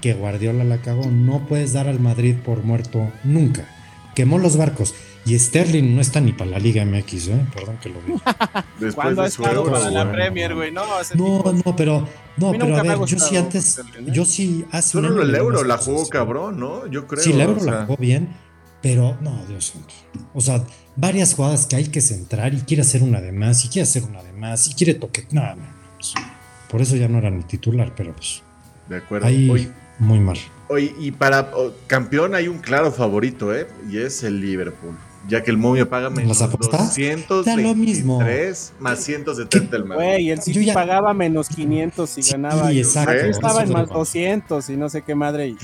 S2: que Guardiola la cagó. No puedes dar al Madrid por muerto nunca. Quemó los barcos. Y Sterling no está ni para la Liga MX, ¿eh? Perdón que lo diga. <laughs>
S3: Después de su euro, la Premier, güey. No,
S2: no, no, pero, no, pero a ver, yo sí antes, yo sí hace
S1: Solo el euro la jugó cabrón, ¿no? Yo creo.
S2: Sí, el euro la jugó bien, pero no, Dios santo. O sea, varias jugadas que hay que centrar y quiere hacer una de más, y quiere hacer una de más, y quiere toque. Nada, no, pues, por eso ya no era el titular, pero pues.
S1: De acuerdo.
S2: Ahí, muy mal.
S1: Oye, y para campeón hay un claro favorito, ¿eh? Y es el Liverpool. Ya que el momio paga menos
S2: ¿Las apuestas?
S1: 223 más 170 el Madrid.
S3: Güey, el City pagaba menos 500 si ganaba.
S2: Sí, exacto.
S3: Yo estaba en más 200 y no sé qué madre.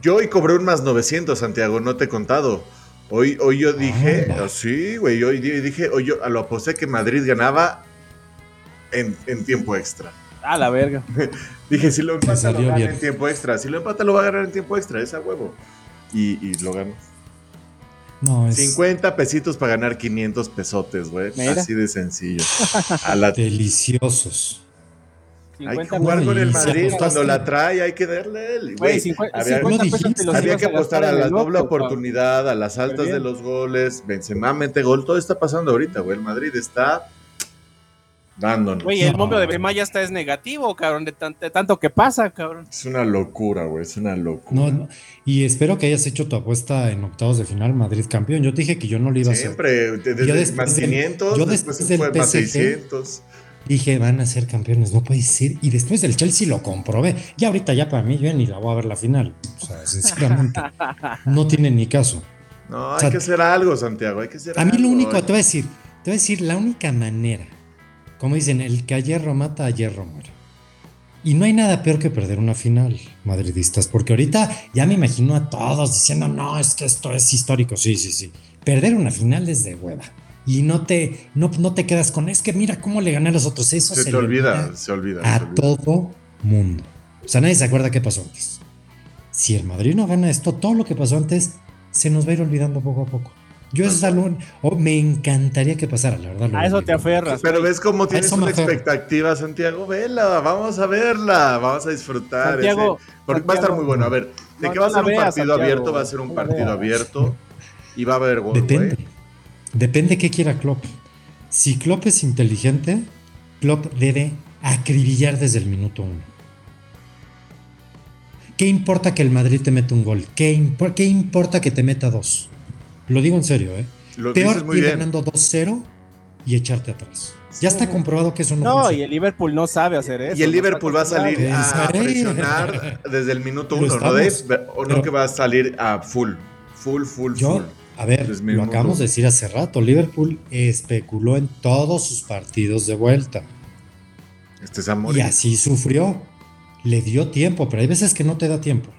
S1: Yo hoy cobré un más 900, Santiago, no te he contado. Hoy, hoy yo dije, ah, sí, güey, hoy dije, hoy yo lo aposté que Madrid ganaba en, en tiempo extra.
S3: A la verga. <laughs>
S1: Dije, si lo empata, lo gana en tiempo extra. Si lo empata, lo va a ganar en tiempo extra. Esa huevo. Y, y lo gano.
S2: No, es...
S1: 50 pesitos para ganar 500 pesotes, güey. Así de sencillo. <laughs> A la...
S2: Deliciosos.
S1: Hay que jugar con el Madrid cuando la trae, hay que darle. Güey, había, había que apostar a la doble oportunidad, a las altas de los goles. Benzema mete gol, todo está pasando ahorita, güey. El Madrid está dándonos.
S3: Güey, el nombre de Benzema ya está es negativo, cabrón, de, tanto que pasa, cabrón.
S1: Es una locura, güey, es una locura.
S2: No, y espero que hayas hecho tu apuesta en octavos de final Madrid campeón. Yo te dije que yo no lo iba a hacer.
S1: Siempre, desde más 500, yo después, después fue más 600.
S2: Dije, van a ser campeones, no puede ser. Y después del Chelsea lo comprobé. Ya ahorita ya para mí, yo ni la voy a ver la final. O sea, sinceramente, <laughs> no tiene ni caso.
S1: No, hay que hacer algo, Santiago, hay que hacer
S2: A
S1: mí
S2: lo único, te voy a decir, te voy a decir, la única manera como dicen, el que a hierro mata, a hierro muere. Y no hay nada peor que perder una final, madridistas, porque ahorita ya me imagino a todos diciendo, no, es que esto es histórico. Sí, sí, sí. Perder una final es de hueva. Y no te, no, no te quedas con, es que mira cómo le gané a los otros. Eso
S1: se, te olvida, se olvida.
S2: A todo mundo. O sea, nadie se acuerda qué pasó antes. Si el Madrid no gana esto, todo lo que pasó antes se nos va a ir olvidando poco a poco. Yo es algo, me encantaría que pasara, la verdad.
S3: A eso te aferras.
S1: Pero ves cómo tienes una expectativa, Santiago. Vela, vamos a verla, vamos a disfrutar. Santiago, porque va a estar muy bueno. A ver, ¿de qué va a ser un partido abierto? Va a ser un partido abierto y va a haber gol.
S2: Depende. Depende qué quiera Klopp. Si Klopp es inteligente, Klopp debe acribillar desde el minuto uno. ¿Qué importa que el Madrid te meta un gol? ¿Qué, ¿Qué importa que te meta dos? Lo digo en serio, ¿eh? Lo Peor ir ganando 2-0 y echarte atrás. Ya está comprobado que eso no
S3: No, y el Liverpool no sabe hacer eso.
S1: Y el Liverpool va a salir a presionar <laughs> desde el minuto uno, ¿no? o no que va a salir a full, full, full,
S2: yo,
S1: full.
S2: A ver, lo acabamos de decir hace rato. Liverpool especuló en todos sus partidos de vuelta.
S1: Este es
S2: Y así sufrió. Le dio tiempo, pero hay veces que no te da tiempo.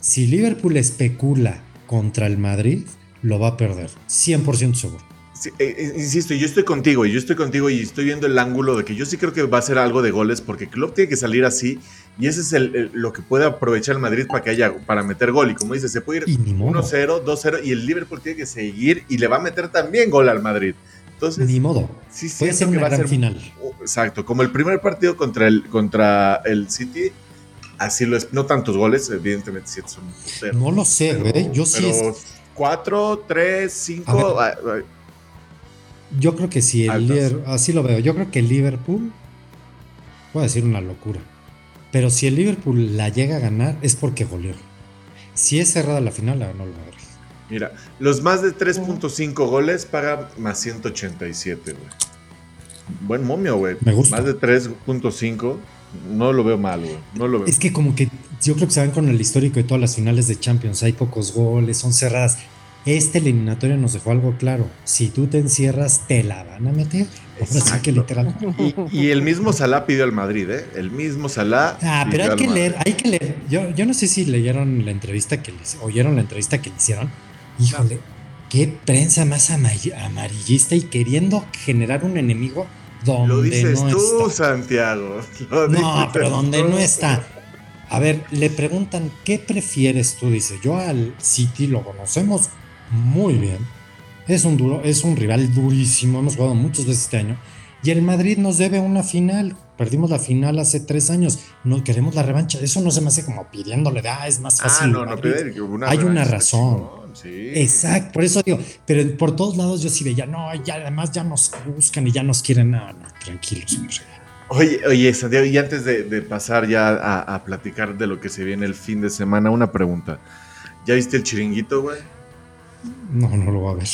S2: Si Liverpool especula contra el Madrid, lo va a perder. 100% seguro.
S1: Eh, eh, insisto, yo estoy contigo, y yo estoy contigo y estoy viendo el ángulo de que yo sí creo que va a ser algo de goles porque Klopp tiene que salir así y ese es el, lo que puede aprovechar el Madrid para que haya para meter gol y como dice, se puede ir 1-0, 2-0 y el Liverpool tiene que seguir y le va a meter también gol al Madrid. Entonces,
S2: ni modo.
S1: Sí, puede ser una gran final. Exacto, como el primer partido contra el contra el City, así lo es, no tantos goles, evidentemente 7 son 0.
S2: No lo sé, güey, yo sí
S1: 4, 3, 5
S2: yo creo que si el Liverpool, así lo veo, yo creo que el Liverpool, voy a decir una locura, pero si el Liverpool la llega a ganar es porque goleó. Si es cerrada la final, la ganó el Madrid.
S1: Mira, los más de 3.5 goles pagan más 187, güey. Buen momio, güey. Me gusta. Más de 3.5, no lo veo mal, güey. No lo veo.
S2: Es que como que yo creo que se van con el histórico de todas las finales de Champions. Hay pocos goles, son cerradas. Este eliminatorio nos dejó algo claro. Si tú te encierras, te la van a meter.
S1: que literal. Y, el mismo Salah pidió al Madrid, ¿eh? El mismo Salah.
S2: Ah, pero hay que leer, hay que leer. Yo, yo no sé si leyeron la entrevista que le oyeron la entrevista que le hicieron. Híjole, qué prensa más amarillista y queriendo generar un enemigo donde Lo dices tú,
S1: Santiago.
S2: no, pero donde no está. A ver, le preguntan, ¿qué prefieres tú? Dice, yo al City lo conocemos muy bien. Es un duro, es un rival durísimo, hemos jugado muchas veces este año. Y el Madrid nos debe una final. Perdimos la final hace tres años. No queremos la revancha. Eso no se me hace como pidiéndole ah, es más ah, fácil. no, no, una Hay una razón. Sí. Exacto, por eso digo, pero por todos lados yo sí veía, no, ya además ya nos buscan y ya nos quieren. No, no, tranquilos,
S1: Oye, oye, Santiago, y antes de, pasar ya a, a, platicar de lo que se viene el fin de semana, una pregunta. ¿Ya viste el chiringuito, güey?
S2: No, no lo va a ver.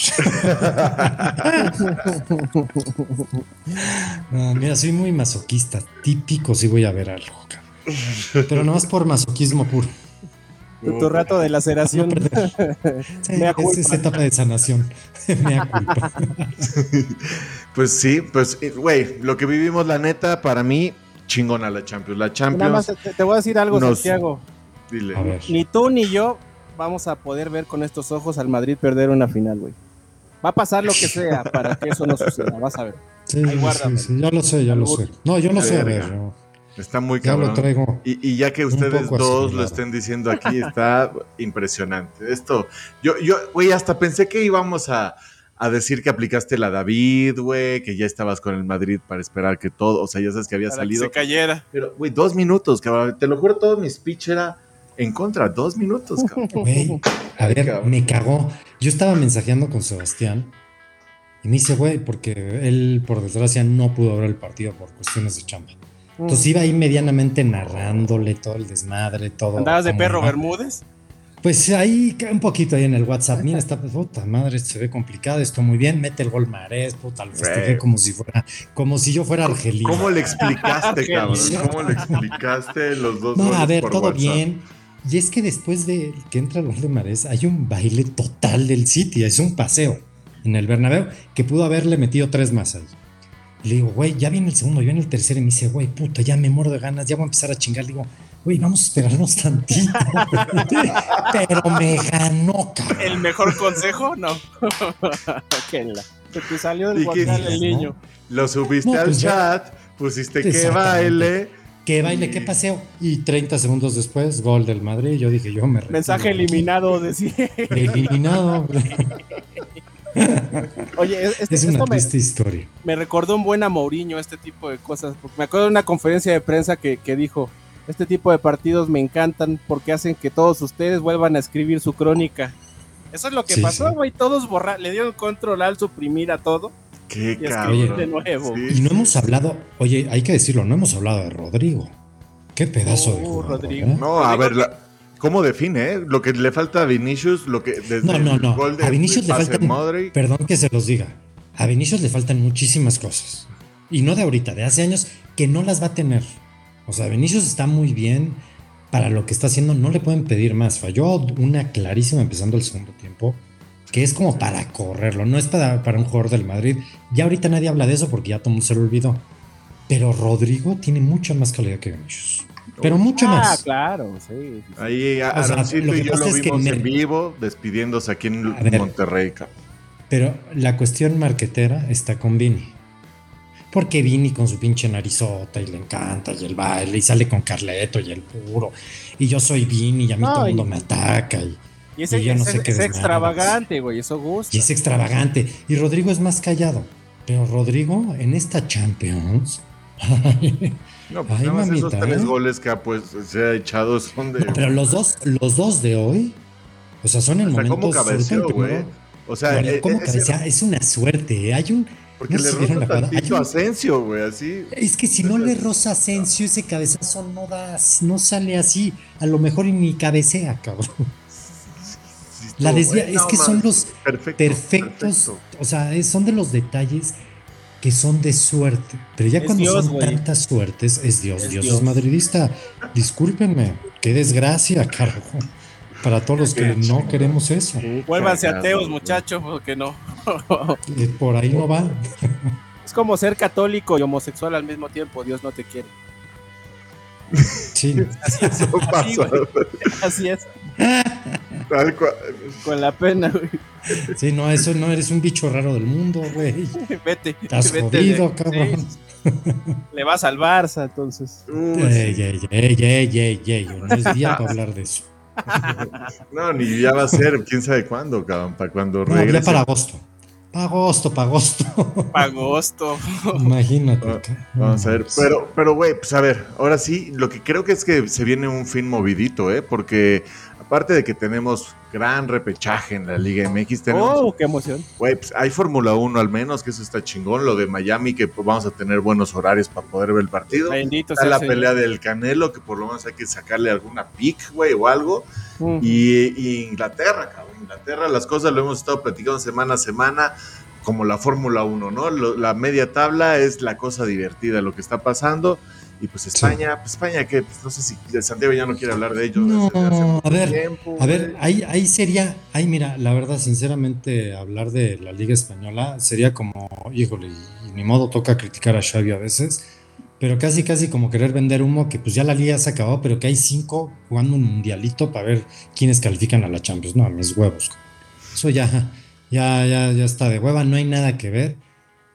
S2: <laughs> mira, soy muy masoquista. Típico si voy a ver algo. Pero no es por masoquismo puro.
S3: Tu, rato de laceración. <laughs> <laughs>
S2: Me es esa etapa de sanación. <laughs> Culpa.
S1: pues sí, pues, eh, güey, lo que vivimos, la neta, para mí, chingona la Champions. La Champions. Nada más
S3: te, voy a decir algo, Santiago. Dile. Ni tú ni yo vamos a poder ver con estos ojos al Madrid perder una final, güey. Va a pasar lo que sea para que eso no suceda, vas a ver.
S2: Sí, sí, sí, ya lo sé, ya lo sé. No, yo no sé, a ver.
S1: Está muy cabrón. Y, ya que ustedes dos lo estén diciendo aquí, está <laughs> impresionante. Esto, yo, yo, güey, hasta pensé que íbamos a, a decir que aplicaste la David, güey, que ya estabas con el Madrid para esperar que todo, o sea, ya sabes que había salido.
S3: Que se cayera.
S1: Pero, güey, dos minutos, cabrón. Te lo juro, todo mi speech era en contra, dos minutos, cabrón. <laughs>
S2: a ver, me cagó. Yo estaba mensajeando con Sebastián y me dice, güey, porque él, por desgracia, no pudo ver el partido por cuestiones de chamba. Entonces mm. iba ahí medianamente narrándole todo el desmadre, todo.
S3: ¿Andabas de perro Bermúdez?
S2: Pues ahí un poquito ahí en el WhatsApp. Mira, esta puta madre, se ve complicado, esto muy bien. Mete el gol Marés, puta, lo festejé como si fuera, como si yo fuera argelino.
S1: ¿Cómo le explicaste, <laughs> cabrón? ¿Cómo le explicaste los dos?
S2: No, a ver, todo bien. Y es que después de que entra el gol de Marés, hay un baile total del City, es un paseo en el Bernabéu que pudo haberle metido tres más ahí. Le digo, güey, ya viene el segundo, ya viene el tercero. Y me dice, güey, puta, ya me muero de ganas, ya voy a empezar a chingar. Le digo, güey, vamos a esperarnos tantito. <laughs> Pero me ganó, cabrón.
S3: ¿El mejor consejo? No. <laughs> que, que te salió del el niño.
S1: Lo subiste al pues chat, pusiste que baile
S2: qué baile, qué paseo. Y 30 segundos después, gol del Madrid. Yo dije, yo me
S3: Mensaje eliminado, decía.
S2: Eliminado. <laughs>
S3: Oye, este,
S2: es una triste historia.
S3: Me recordó un buen a Mourinho este tipo de cosas. me acuerdo de una conferencia de prensa que, dijo: Este tipo de partidos me encantan porque hacen que todos ustedes vuelvan a escribir su crónica. Eso es lo que pasó, güey. Todos borrar, le dieron control al suprimir a todo
S1: Qué cabrón.
S3: de nuevo.
S2: Y no hemos hablado, oye, hay que decirlo, no hemos hablado de Rodrigo. Qué pedazo de
S3: uh, Rodrigo.
S2: ¿eh?
S1: No, a ver, ¿cómo define? Eh? Lo que le falta a Vinicius, lo que desde
S2: No, no, no. a Vinicius le faltan, perdón que se los diga. A Vinicius le faltan muchísimas cosas. Y no de ahorita, de hace años que no las va a tener. O sea, Vinicius está muy bien para lo que está haciendo, no le pueden pedir más. Falló una clarísima empezando el segundo tiempo que es como para correrlo, no es para, para un jugador del Madrid. Ya ahorita nadie habla de eso porque ya todo se lo olvidó. Pero Rodrigo tiene mucha más calidad que Vinicius. Pero mucho ah, más.
S3: claro, sí.
S1: Ahí Arancito y yo lo vimos en vivo despidiéndose aquí en Monterrey.
S2: Pero la cuestión marquetera está con Vini. Porque Vini con su pinche narizota y le encanta y el baile y sale con Carleto y el puro. Y yo soy Vini y a mí todo el mundo me ataca. Y,
S3: y, ese, yo no sé qué es extravagante, güey, eso gusta.
S2: Y es extravagante. Y Rodrigo es más callado. Pero Rodrigo en esta Champions <laughs>
S1: no, pues nada más esos tres ¿eh? goles que ha, pues, se ha echado son de.
S2: pero los dos, los dos de hoy, o sea, son en o sea, momentos. ¿cómo
S1: cabeció, güey? O sea,
S2: e, ¿cómo e, Es una suerte. Hay un.
S1: Porque le roza tantito a Asensio, güey, así.
S2: Es que si no le roza Asensio, ese cabezazo no da, no sale así. A lo mejor ni cabecea, cabrón. La desvía, es que son los perfectos, o sea, son de los detalles que son de suerte. Pero ya cuando son tantas suertes, es Dios. Dios, es madridista. Discúlpenme, qué desgracia, carajo. Para todos los que no queremos eso.
S3: Vuélvanse ateos, muchachos, porque no.
S2: Por ahí no va.
S3: Es como ser católico y homosexual al mismo tiempo. Dios no te quiere.
S2: Sí. <laughs> <laughs>
S3: Así es. Así es. Con la pena, güey.
S2: Sí, no, eso no eres un bicho raro del mundo, güey. <laughs>
S3: Vete.
S2: Estás jodido, cabrón.
S3: Le vas al Barça, entonces.
S2: ey, ey, ey, ey, ey, No es día para hablar de eso. <laughs>
S1: No, ni ya va a ser, quién sabe cuándo, cabrón, para cuando no, regrese.
S2: para agosto. Para agosto, para agosto. <laughs>
S3: Para agosto.
S2: Imagínate.
S1: Ah, vamos a ver, pero, pero, güey, pues a ver, ahora sí, lo que creo que es que se viene un fin movidito, ¿eh? Porque aparte de que tenemos gran repechaje en la Liga MX, tenemos.
S3: ¡Oh, qué emoción!
S1: Güey, pues hay Fórmula 1 al menos, que eso está chingón. Lo de Miami, que pues, vamos a tener buenos horarios para poder ver el partido.
S3: Bendito
S1: está la pelea del Canelo, que por lo menos hay que sacarle alguna pick, güey, o algo. Y, Inglaterra, cabrón. Inglaterra, las cosas lo hemos estado platicando semana a semana como la Fórmula 1, ¿no? la media tabla es la cosa divertida, lo que está pasando. Y pues España, pues España que pues no sé si Santiago ya no quiere hablar de ellos.
S2: No, a ver, a ver, ahí, ahí sería, ahí mira, la verdad, sinceramente, hablar de la Liga Española sería como, híjole, y, ni modo toca criticar a Xavi a veces, pero casi, casi como querer vender humo, que pues ya la liga se acabó, pero que hay cinco jugando un mundialito para ver quiénes califican a la Champions. No, a mis huevos. Eso ya, ya, ya, ya está de hueva, no hay nada que ver.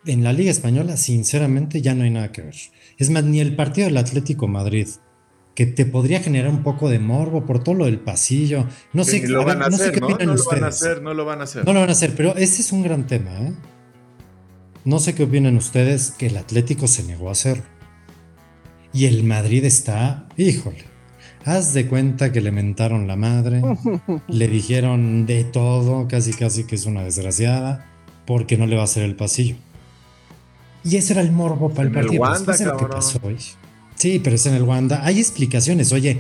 S2: En la Liga Española, sinceramente, ya no hay nada que ver. Es más, ni el partido del Atlético Madrid, que te podría generar un poco de morbo por todo lo del pasillo. No sé,
S1: lo van a hacer, no, no lo van a hacer, no lo van a hacer.
S2: No lo van a hacer, pero ese es un gran tema. ¿eh? No sé qué opinan ustedes que el Atlético se negó a hacerlo. Y el Madrid está, híjole, haz de cuenta que le mentaron la madre, <laughs> le dijeron de todo, casi casi que es una desgraciada, porque no le va a hacer el pasillo. Y ese era el morbo para el partido. Sí, pero es en el Wanda. Hay explicaciones. Oye,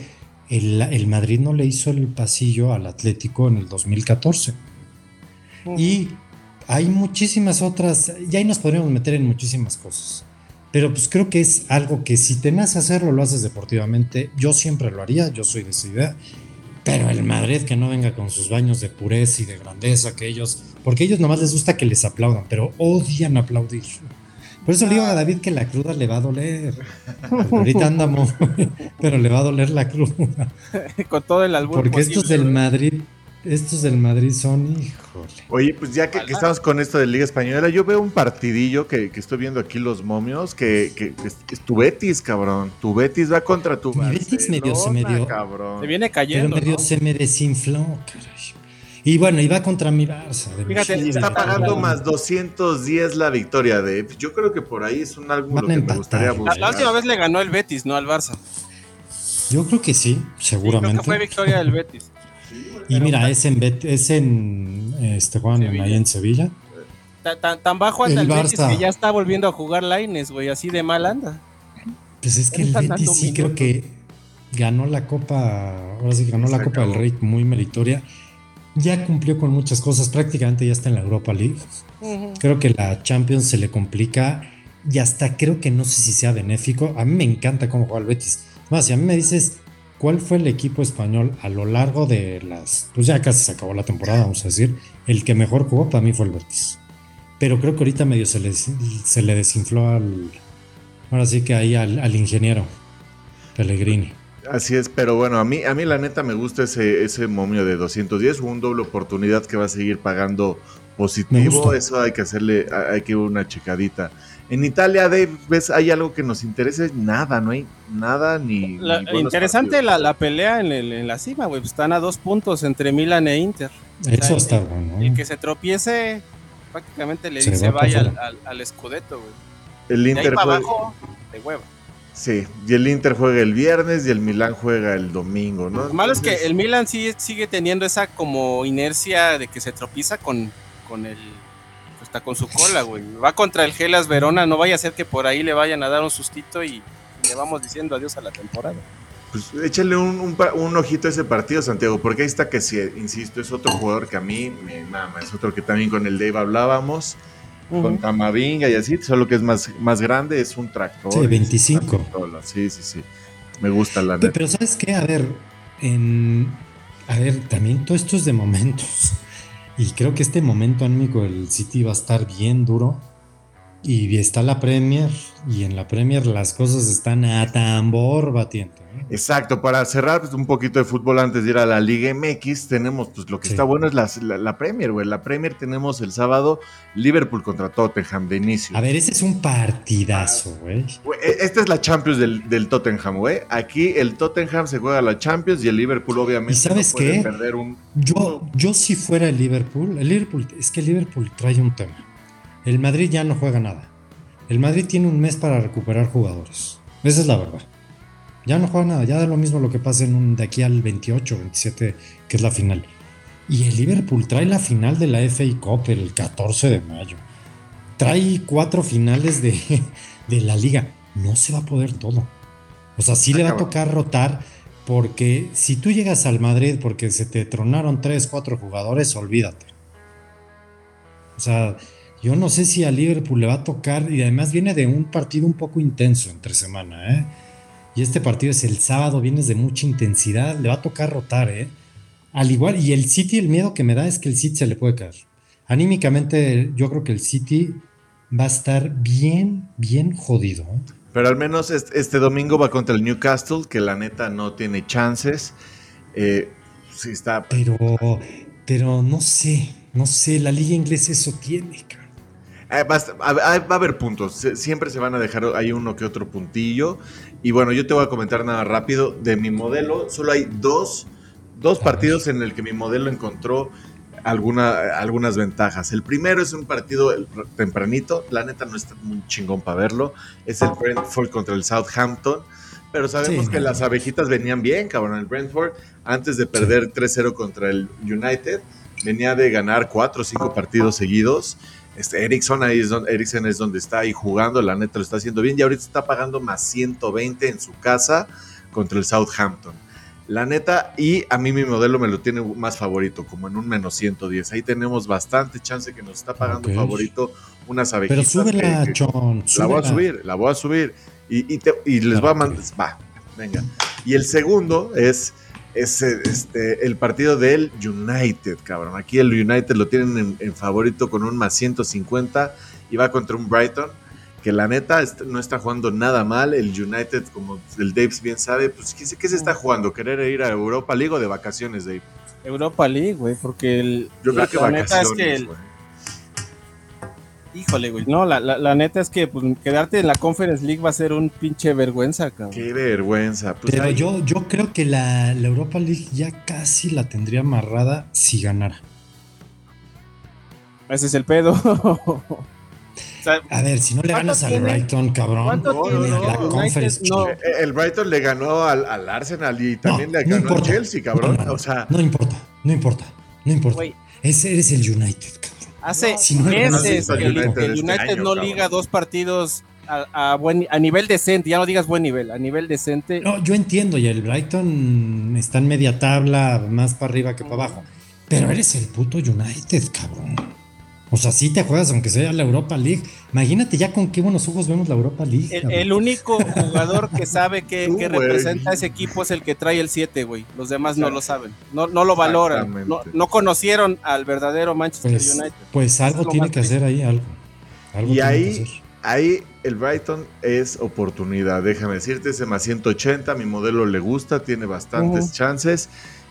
S2: el, Madrid no le hizo el pasillo al Atlético en el 2014. Y hay muchísimas otras. Y ahí nos podríamos meter en muchísimas cosas. Pero pues creo que es algo que si tenés a hacerlo, lo haces deportivamente. Yo siempre lo haría, yo soy de esa idea. Pero el Madrid que no venga con sus baños de pureza y de grandeza que ellos, porque a ellos nomás les gusta que les aplaudan, pero odian aplaudir. Por eso le digo a David que la cruda le va a doler. ahorita andamos, <laughs> pero le va a doler la cruda. <laughs>
S3: Con todo el albur.
S2: Porque estos del Madrid, estos del Madrid son, híjole.
S1: Oye, pues ya que, estamos con esto de Liga Española, yo veo un partidillo que, estoy viendo aquí los momios, que, es, tu Betis, cabrón. Tu Betis va contra tu
S2: Mi Betis medio se medio.
S3: Cabrón. Se viene cayendo.
S2: Pero medio se me desinfló, caray. Y bueno, iba contra mi Barça.
S1: Fíjate, está pagando más 210 la victoria de. Yo creo que por ahí es un algo que me gustaría buscar.
S3: La, última vez le ganó el Betis, no al Barça.
S2: Yo creo que sí, seguramente.
S3: fue victoria del Betis.
S2: y mira, es en, es en este Juan, ahí en Sevilla.
S3: Tan, bajo anda el, Betis que ya está volviendo a jugar Laines, güey, así de mal anda.
S2: Pues es que el Betis sí creo que ganó la Copa, ahora sí ganó la Copa del Rey muy meritoria ya cumplió con muchas cosas, prácticamente ya está en la Europa League. Creo que la Champions se le complica y hasta creo que no sé si sea benéfico. A mí me encanta cómo juega el Betis. Más, si a mí me dices cuál fue el equipo español a lo largo de las. Pues ya casi se acabó la temporada, vamos a decir. El que mejor jugó para mí fue el Betis. Pero creo que ahorita medio se le, se le desinfló al. Ahora sí que ahí al, al ingeniero Pellegrini.
S1: Así es, pero bueno, a mí, a mí la neta me gusta ese, ese momio de 210, un doble oportunidad que va a seguir pagando positivo, eso hay que hacerle, hay que una checadita. En Italia, Dave, ¿ves? ¿Hay algo que nos interese? Nada, no hay nada ni.
S3: interesante la, pelea en, la cima, güey. Están a dos puntos entre Milan e Inter.
S2: Eso está bueno.
S3: El que se tropiece, prácticamente le dice vaya al, al, Scudetto, güey.
S1: El Inter.
S3: De de hueva.
S1: Sí, y el Inter juega el viernes y el Milan juega el domingo, ¿no?
S3: Lo malo es que el Milan sí sigue teniendo esa como inercia de que se tropieza con, con el está con su cola, güey. Va contra el Gelas Verona, no vaya a ser que por ahí le vayan a dar un sustito y, le vamos diciendo adiós a la temporada.
S1: Pues échale un, ojito a ese partido, Santiago, porque ahí está que si, insisto, es otro jugador que a mí me mama, es otro que también con el Dave hablábamos con Tamavinga y así, solo que es más, más grande, es un tractor.
S2: Sí, 25.
S1: Sí, sí, sí. Me gusta la neta.
S2: Pero, ¿sabes qué? A ver, en, a ver, también todo esto es de momentos. <laughs> Y creo que este momento anímico del City va a estar bien duro. Y está la Premier, y en la Premier las cosas están a tambor batiente.
S1: Exacto, para cerrar pues, un poquito de fútbol antes de ir a la Liga MX, tenemos pues lo que está bueno es la, Premier, güey. La Premier tenemos el sábado Liverpool contra Tottenham de inicio.
S2: A ver, ese es un partidazo, güey.
S1: E, esta es la Champions del, Tottenham, güey. Aquí el Tottenham se juega la Champions y el Liverpool obviamente
S2: sabes
S1: no perder un...
S2: Yo, yo si fuera el Liverpool, el Liverpool, es que el Liverpool trae un tema. El Madrid ya no juega nada. El Madrid tiene un mes para recuperar jugadores. Esa es la verdad. Ya no juega nada, ya da lo mismo lo que pase en un, de aquí al 28, 27, que es la final. Y el Liverpool trae la final de la FA Cup el 14 de mayo. Trae cuatro finales de, <laughs> de la liga. No se va a poder todo. O sea, sí le va a tocar rotar porque si tú llegas al Madrid porque se te tronaron tres, cuatro jugadores, olvídate. O sea, yo no sé si a Liverpool le va a tocar y además viene de un partido un poco intenso entre semana, ¿eh? Y este partido es el sábado, vienes de mucha intensidad, le va a tocar rotar, ¿eh? Al igual, y el City, el miedo que me da es que el City se le puede caer. Anímicamente, yo creo que el City va a estar bien, bien jodido. ¿eh?
S1: Pero al menos este, domingo va contra el Newcastle, que la neta no tiene chances. Eh, sí está.
S2: Pero, pero no sé, no sé, la liga inglesa eso tiene,
S1: eh, va, a haber puntos, siempre se van a dejar ahí uno que otro puntillo. Y bueno, yo te voy a comentar nada rápido de mi modelo. Solo hay dos, dos partidos en el que mi modelo encontró alguna, algunas ventajas. El primero es un partido tempranito, la neta no está muy chingón para verlo. Es el Brentford contra el Southampton. Pero sabemos que las abejitas venían bien, cabrón. El Brentford, antes de perder 3-0 contra el United, venía de ganar 4 o 5 partidos seguidos. Este, Ericsson ahí es donde, es donde está ahí jugando, la neta lo está haciendo bien y ahorita está pagando más 120 en su casa contra el Southampton. La neta, y a mí mi modelo me lo tiene más favorito, como en un menos 110. Ahí tenemos bastante chance que nos está pagando favorito unas abejitas.
S2: Pero súbela, Chon.
S1: La voy a subir, la voy a subir. Y, y, les va a mandar. Va, venga. Y el segundo es es este, el partido del United, cabrón. Aquí el United lo tienen en, favorito con un más 150 y va contra un Brighton que la neta no está jugando nada mal. El United, como el Dave bien sabe, pues ¿qué, qué se está jugando? ¿Querer ir a Europa League o de vacaciones, Dave?
S3: Europa League, güey, porque el,
S1: Yo creo que vacaciones,
S3: Híjole, güey. No, la, la, neta es que pues, quedarte en la Conference League va a ser un pinche vergüenza, cabrón.
S1: Qué vergüenza.
S2: Pues Pero yo, yo creo que la, Europa League ya casi la tendría amarrada si ganara.
S3: Ese es el pedo. <laughs>
S2: a ver, si no le ganas al Brighton, cabrón,
S1: la Conference eh, El Brighton le ganó al, al Arsenal y también le ganó al Chelsea, cabrón. o sea,
S2: no importa, no impora, no importa. Ese eres el United, cabrón.
S3: Hace meses que el, este United no liga dos partidos a, buen, a nivel decente, ya no digas buen nivel, a nivel decente.
S2: No, yo entiendo, y el Brighton está en media tabla, más para arriba que para abajo. Pero eres el puto United, cabrón. O sea, sí te juegas, aunque sea la Europa League. Imagínate ya con qué buenos ojos vemos la Europa League.
S3: El, único jugador que sabe que, representa ese equipo es el que trae el 7, güey. Los demás no lo saben. No, no lo valoran. No, conocieron al verdadero Manchester
S2: pues,
S3: United.
S2: Pues algo tiene que hacer ahí, algo.
S1: y ahí, ahí el Brighton es oportunidad. Déjame decirte, ese más 180, mi modelo le gusta, tiene bastantes chances.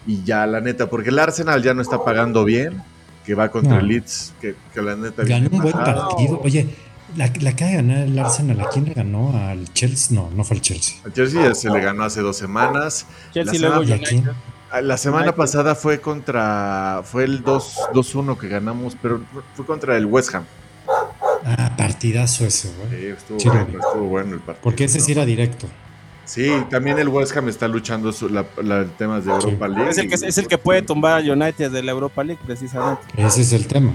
S1: Y ya, la neta, porque el Arsenal ya no está pagando bien que va contra el Leeds, que, la neta.
S2: Ganó un buen partido. Oye, la, la que ganar el Arsenal, ¿a quién le ganó? ¿Al Chelsea? No, no fue el Chelsea.
S1: Al Chelsea ya se le ganó hace dos semanas. Chelsea la luego semana, La semana pasada fue contra. Fue el 2-1 que ganamos, pero fue contra el West Ham.
S2: Ah, partidazo ese, güey.
S1: Sí, estuvo, bueno, estuvo bueno el partido.
S2: Porque ese sí era directo.
S1: Sí, también el West Ham está luchando su, la, la, temas de Europa League.
S3: Es el, que, es el que puede tumbar al United de la Europa League, precisamente.
S2: Ese es el tema.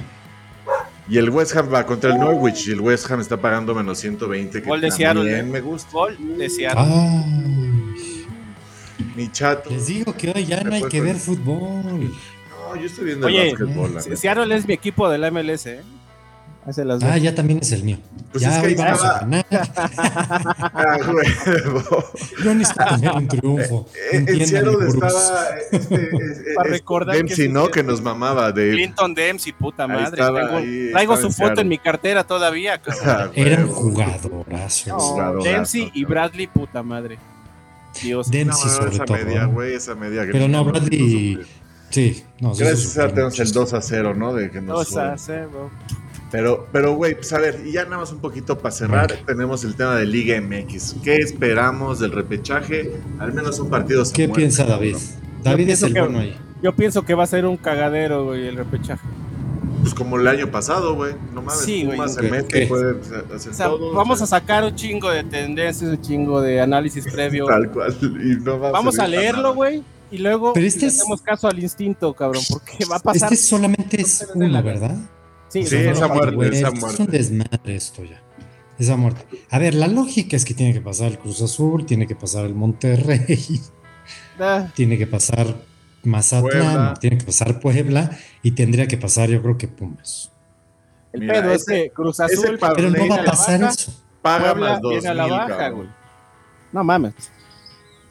S1: Y el West Ham va contra el Norwich y el West Ham está pagando menos 120.
S3: Que Gol de Seattle. ¿eh?
S1: me gusta.
S3: Gol de Seattle.
S1: Mi chato.
S2: Les digo que hoy ya no hay que ver fútbol.
S1: No, yo estoy viendo el básquetbol.
S3: Seattle es mi equipo de la MLS, ¿eh?
S2: Ah, ya también es el mío. Pues ya hoy vamos a ganar. <laughs> ah, Yo necesito tener un triunfo.
S1: Eh, eh, Seattle estaba este, <laughs>
S3: Para recordar
S1: Dempsey, ¿no? Que nos mamaba de
S3: Clinton Dempsey, puta madre. traigo su foto en mi cartera todavía.
S2: Ah, Era un jugadorazo.
S3: No, Dempsey y Bradley, puta madre.
S2: Dios. Dempsey sobre
S1: esa
S2: todo.
S1: Media, wey, esa media
S2: Pero no, Bradley... Sí, no,
S1: Gracias a tenemos el 2 a 0, ¿no? De que nos
S3: 2 a 0.
S1: Pero, pero, güey, pues a ver, y ya nada más un poquito para cerrar, tenemos el tema de Liga MX. ¿Qué esperamos del repechaje? Al menos son partidos.
S2: ¿Qué piensa David? David es el bueno ahí.
S3: Yo pienso que va a ser un cagadero, güey, el repechaje.
S1: Pues como el año pasado, güey. No mames, sí, güey, se mete, puede hacer o sea, todo,
S3: Vamos a sacar un chingo de tendencias, un chingo de análisis <laughs> previo.
S1: Tal cual. Y no
S3: vamos a leerlo, güey. Y luego este hacemos caso al instinto, cabrón, porque va a pasar.
S2: Este solamente es una, ¿verdad?
S1: Sí, esa muerte, esa muerte.
S2: Es un desmadre esto ya. Esa muerte. A ver, la lógica es que tiene que pasar el Cruz Azul, tiene que pasar el Monterrey, <laughs> ah. tiene que pasar Mazatlán, tiene que pasar Puebla y tendría que pasar, yo creo que Pumas.
S3: El pedo es que Cruz Azul,
S2: pero no va a pasar eso.
S1: Paga más dos viene a la baja,
S3: güey. No mames.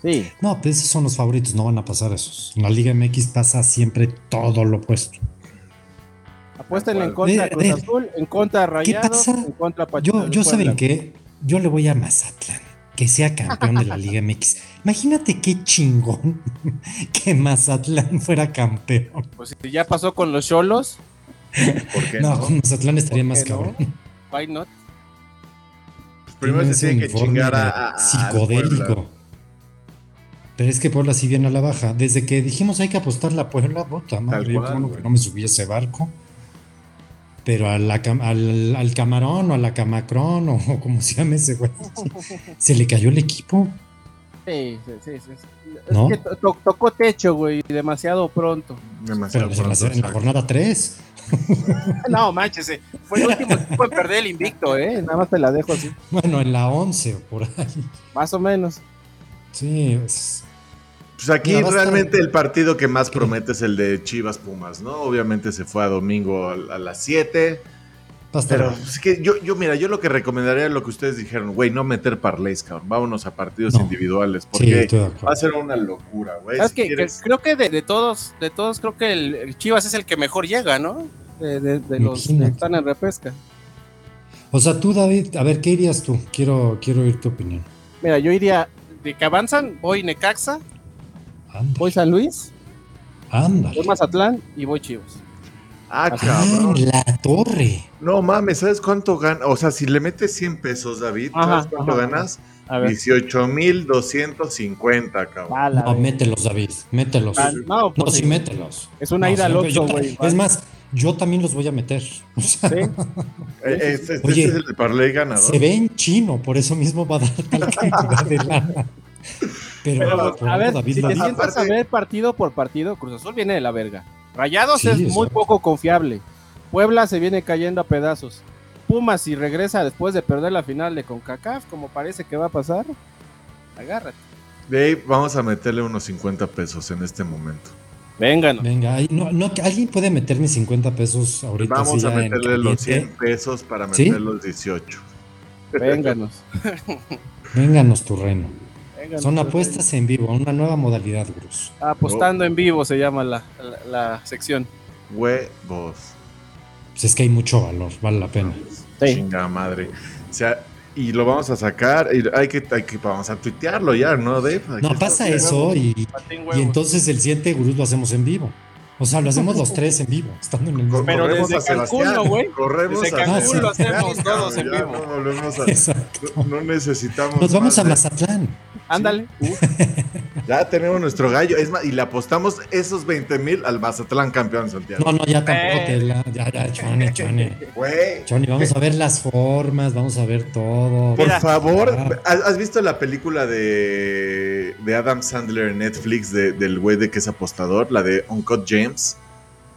S3: Sí.
S2: No, pues esos son los favoritos, no van a pasar esos. En la Liga MX pasa siempre todo lo opuesto.
S3: Apuéstenle en contra de Cruz Azul, en contra de Rayados, en contra
S2: Pachuca. Yo, yo saben qué, yo le voy a Mazatlán, que sea campeón de la <laughs> Liga MX. Imagínate qué chingón <laughs> que Mazatlán fuera campeón.
S3: Pues si ya pasó con los Cholos.
S2: no, con Mazatlán estaría más cabrón.
S3: Why not?
S1: Pues primero se tiene que chingar a,
S2: psicodélico. Pero es que Puebla sí viene a la baja. Desde que dijimos hay que apostar la Puebla, bota madre. Yo que no me subí a ese barco pero al, al, camarón o a la camacrón o <laughs> como se llame ese güey, <laughs> se le cayó el equipo.
S3: Sí, sí, sí. ¿No? Es que tocó techo, güey, demasiado pronto.
S2: Demasiado pero pronto, en, la, jornada 3. <laughs>
S3: no, manches, eh, fue el último equipo en perder el invicto, ¿eh? Nada más te la dejo así.
S2: Bueno, en la 11 por ahí.
S3: Más o menos.
S2: Sí, es,
S1: pues aquí realmente el partido que más promete es el de Chivas Pumas, ¿no? Obviamente se fue a domingo a, las 7. Pero es que yo, yo, mira, yo lo que recomendaría es lo que ustedes dijeron, güey, no meter parlays, cabrón. Vámonos a partidos individuales, porque va a ser una locura, güey.
S3: creo que de, todos, de todos, creo que el, Chivas es el que mejor llega, ¿no? De, los que están en repesca.
S2: O sea, tú, David, a ver, ¿qué irías tú? Quiero, quiero oír tu opinión.
S3: Mira, yo iría, de que avanzan, voy Necaxa, Voy San Luis.
S2: Ándale.
S3: Voy Mazatlán y voy Chivas.
S1: Ah, cabrón.
S2: la torre.
S1: No mames, ¿sabes cuánto gana? O sea, si le metes 100 pesos, David, ¿sabes cuánto ganas? 18,250, cabrón.
S2: no, mételos, David, mételos. Ah, no, pues sí, mételos.
S3: Es una ida al 8, güey.
S2: Es más, yo también los voy a meter. ¿Sí?
S1: Este, Oye, es el parlay ganador.
S2: Se ve en chino, por eso mismo va a dar tal cantidad de lana. <laughs>
S3: Pero, a ver, si te sientas a ver partido por partido, Cruz Azul viene de la verga. Rayados es muy poco confiable. Puebla se viene cayendo a pedazos. Pumas, si regresa después de perder la final de CONCACAF, como parece que va a pasar, agárrate.
S1: Dave, vamos a meterle unos 50 pesos en este momento.
S3: Vénganos.
S2: Venga, no, no, ¿alguien puede meterme 50 pesos ahorita?
S1: Vamos a meterle los 100 pesos para meter los 18.
S3: Vénganos.
S2: Vénganos, tu reino. Son apuestas en vivo, una nueva modalidad, Cruz.
S3: Apostando en vivo se llama la, la, sección.
S1: Huevos.
S2: Pues es que hay mucho valor, vale la pena.
S1: Chinga madre. O sea, y lo vamos a sacar y hay que, hay que vamos a tuitearlo ya, ¿no, Dave?
S2: No pasa eso y, y, entonces el siguiente gurú lo hacemos en vivo. O sea, lo hacemos los tres en vivo, estando en el
S3: mismo. Pero desde Cancún, güey.
S1: Corremos
S3: desde Cancún lo hacemos todos en vivo.
S1: No, no, necesitamos.
S2: Nos vamos a Mazatlán.
S3: Ándale.
S1: Ya tenemos nuestro gallo. Es más, y le apostamos esos 20 mil al Mazatlán campeón, Santiago.
S2: No, no, ya tampoco te la. Ya, ya, Choni, Choni. Choni, vamos a ver las formas, vamos a ver todo.
S1: Por favor, ¿has visto la película de, de Adam Sandler en Netflix del güey de que es apostador? La de Uncut James.